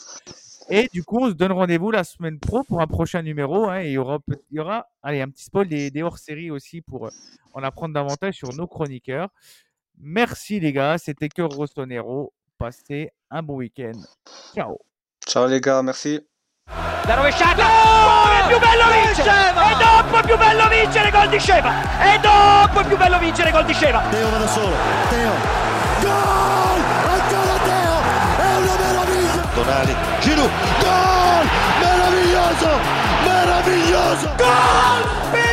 Et du coup, on se donne rendez-vous la semaine pro pour un prochain numéro. hein, et il y aura, il y aura allez, un petit spoil des, des hors-séries aussi pour euh, en apprendre davantage sur nos chroniqueurs. Merci les gars, c'était Cœur Rossonero. Passez un bon week-end. Ciao. Ciao les gars, merci. La rovesciata! Oh, è più bello vincere! E dopo è più bello vincere gol di Sceva! E dopo è più bello vincere gol di Sceva! Teo va da solo. Teo. Gol! Ancora Teo! È una meraviglia! Tonali, Giroud, gol! Meraviglioso! Meraviglioso! Gol!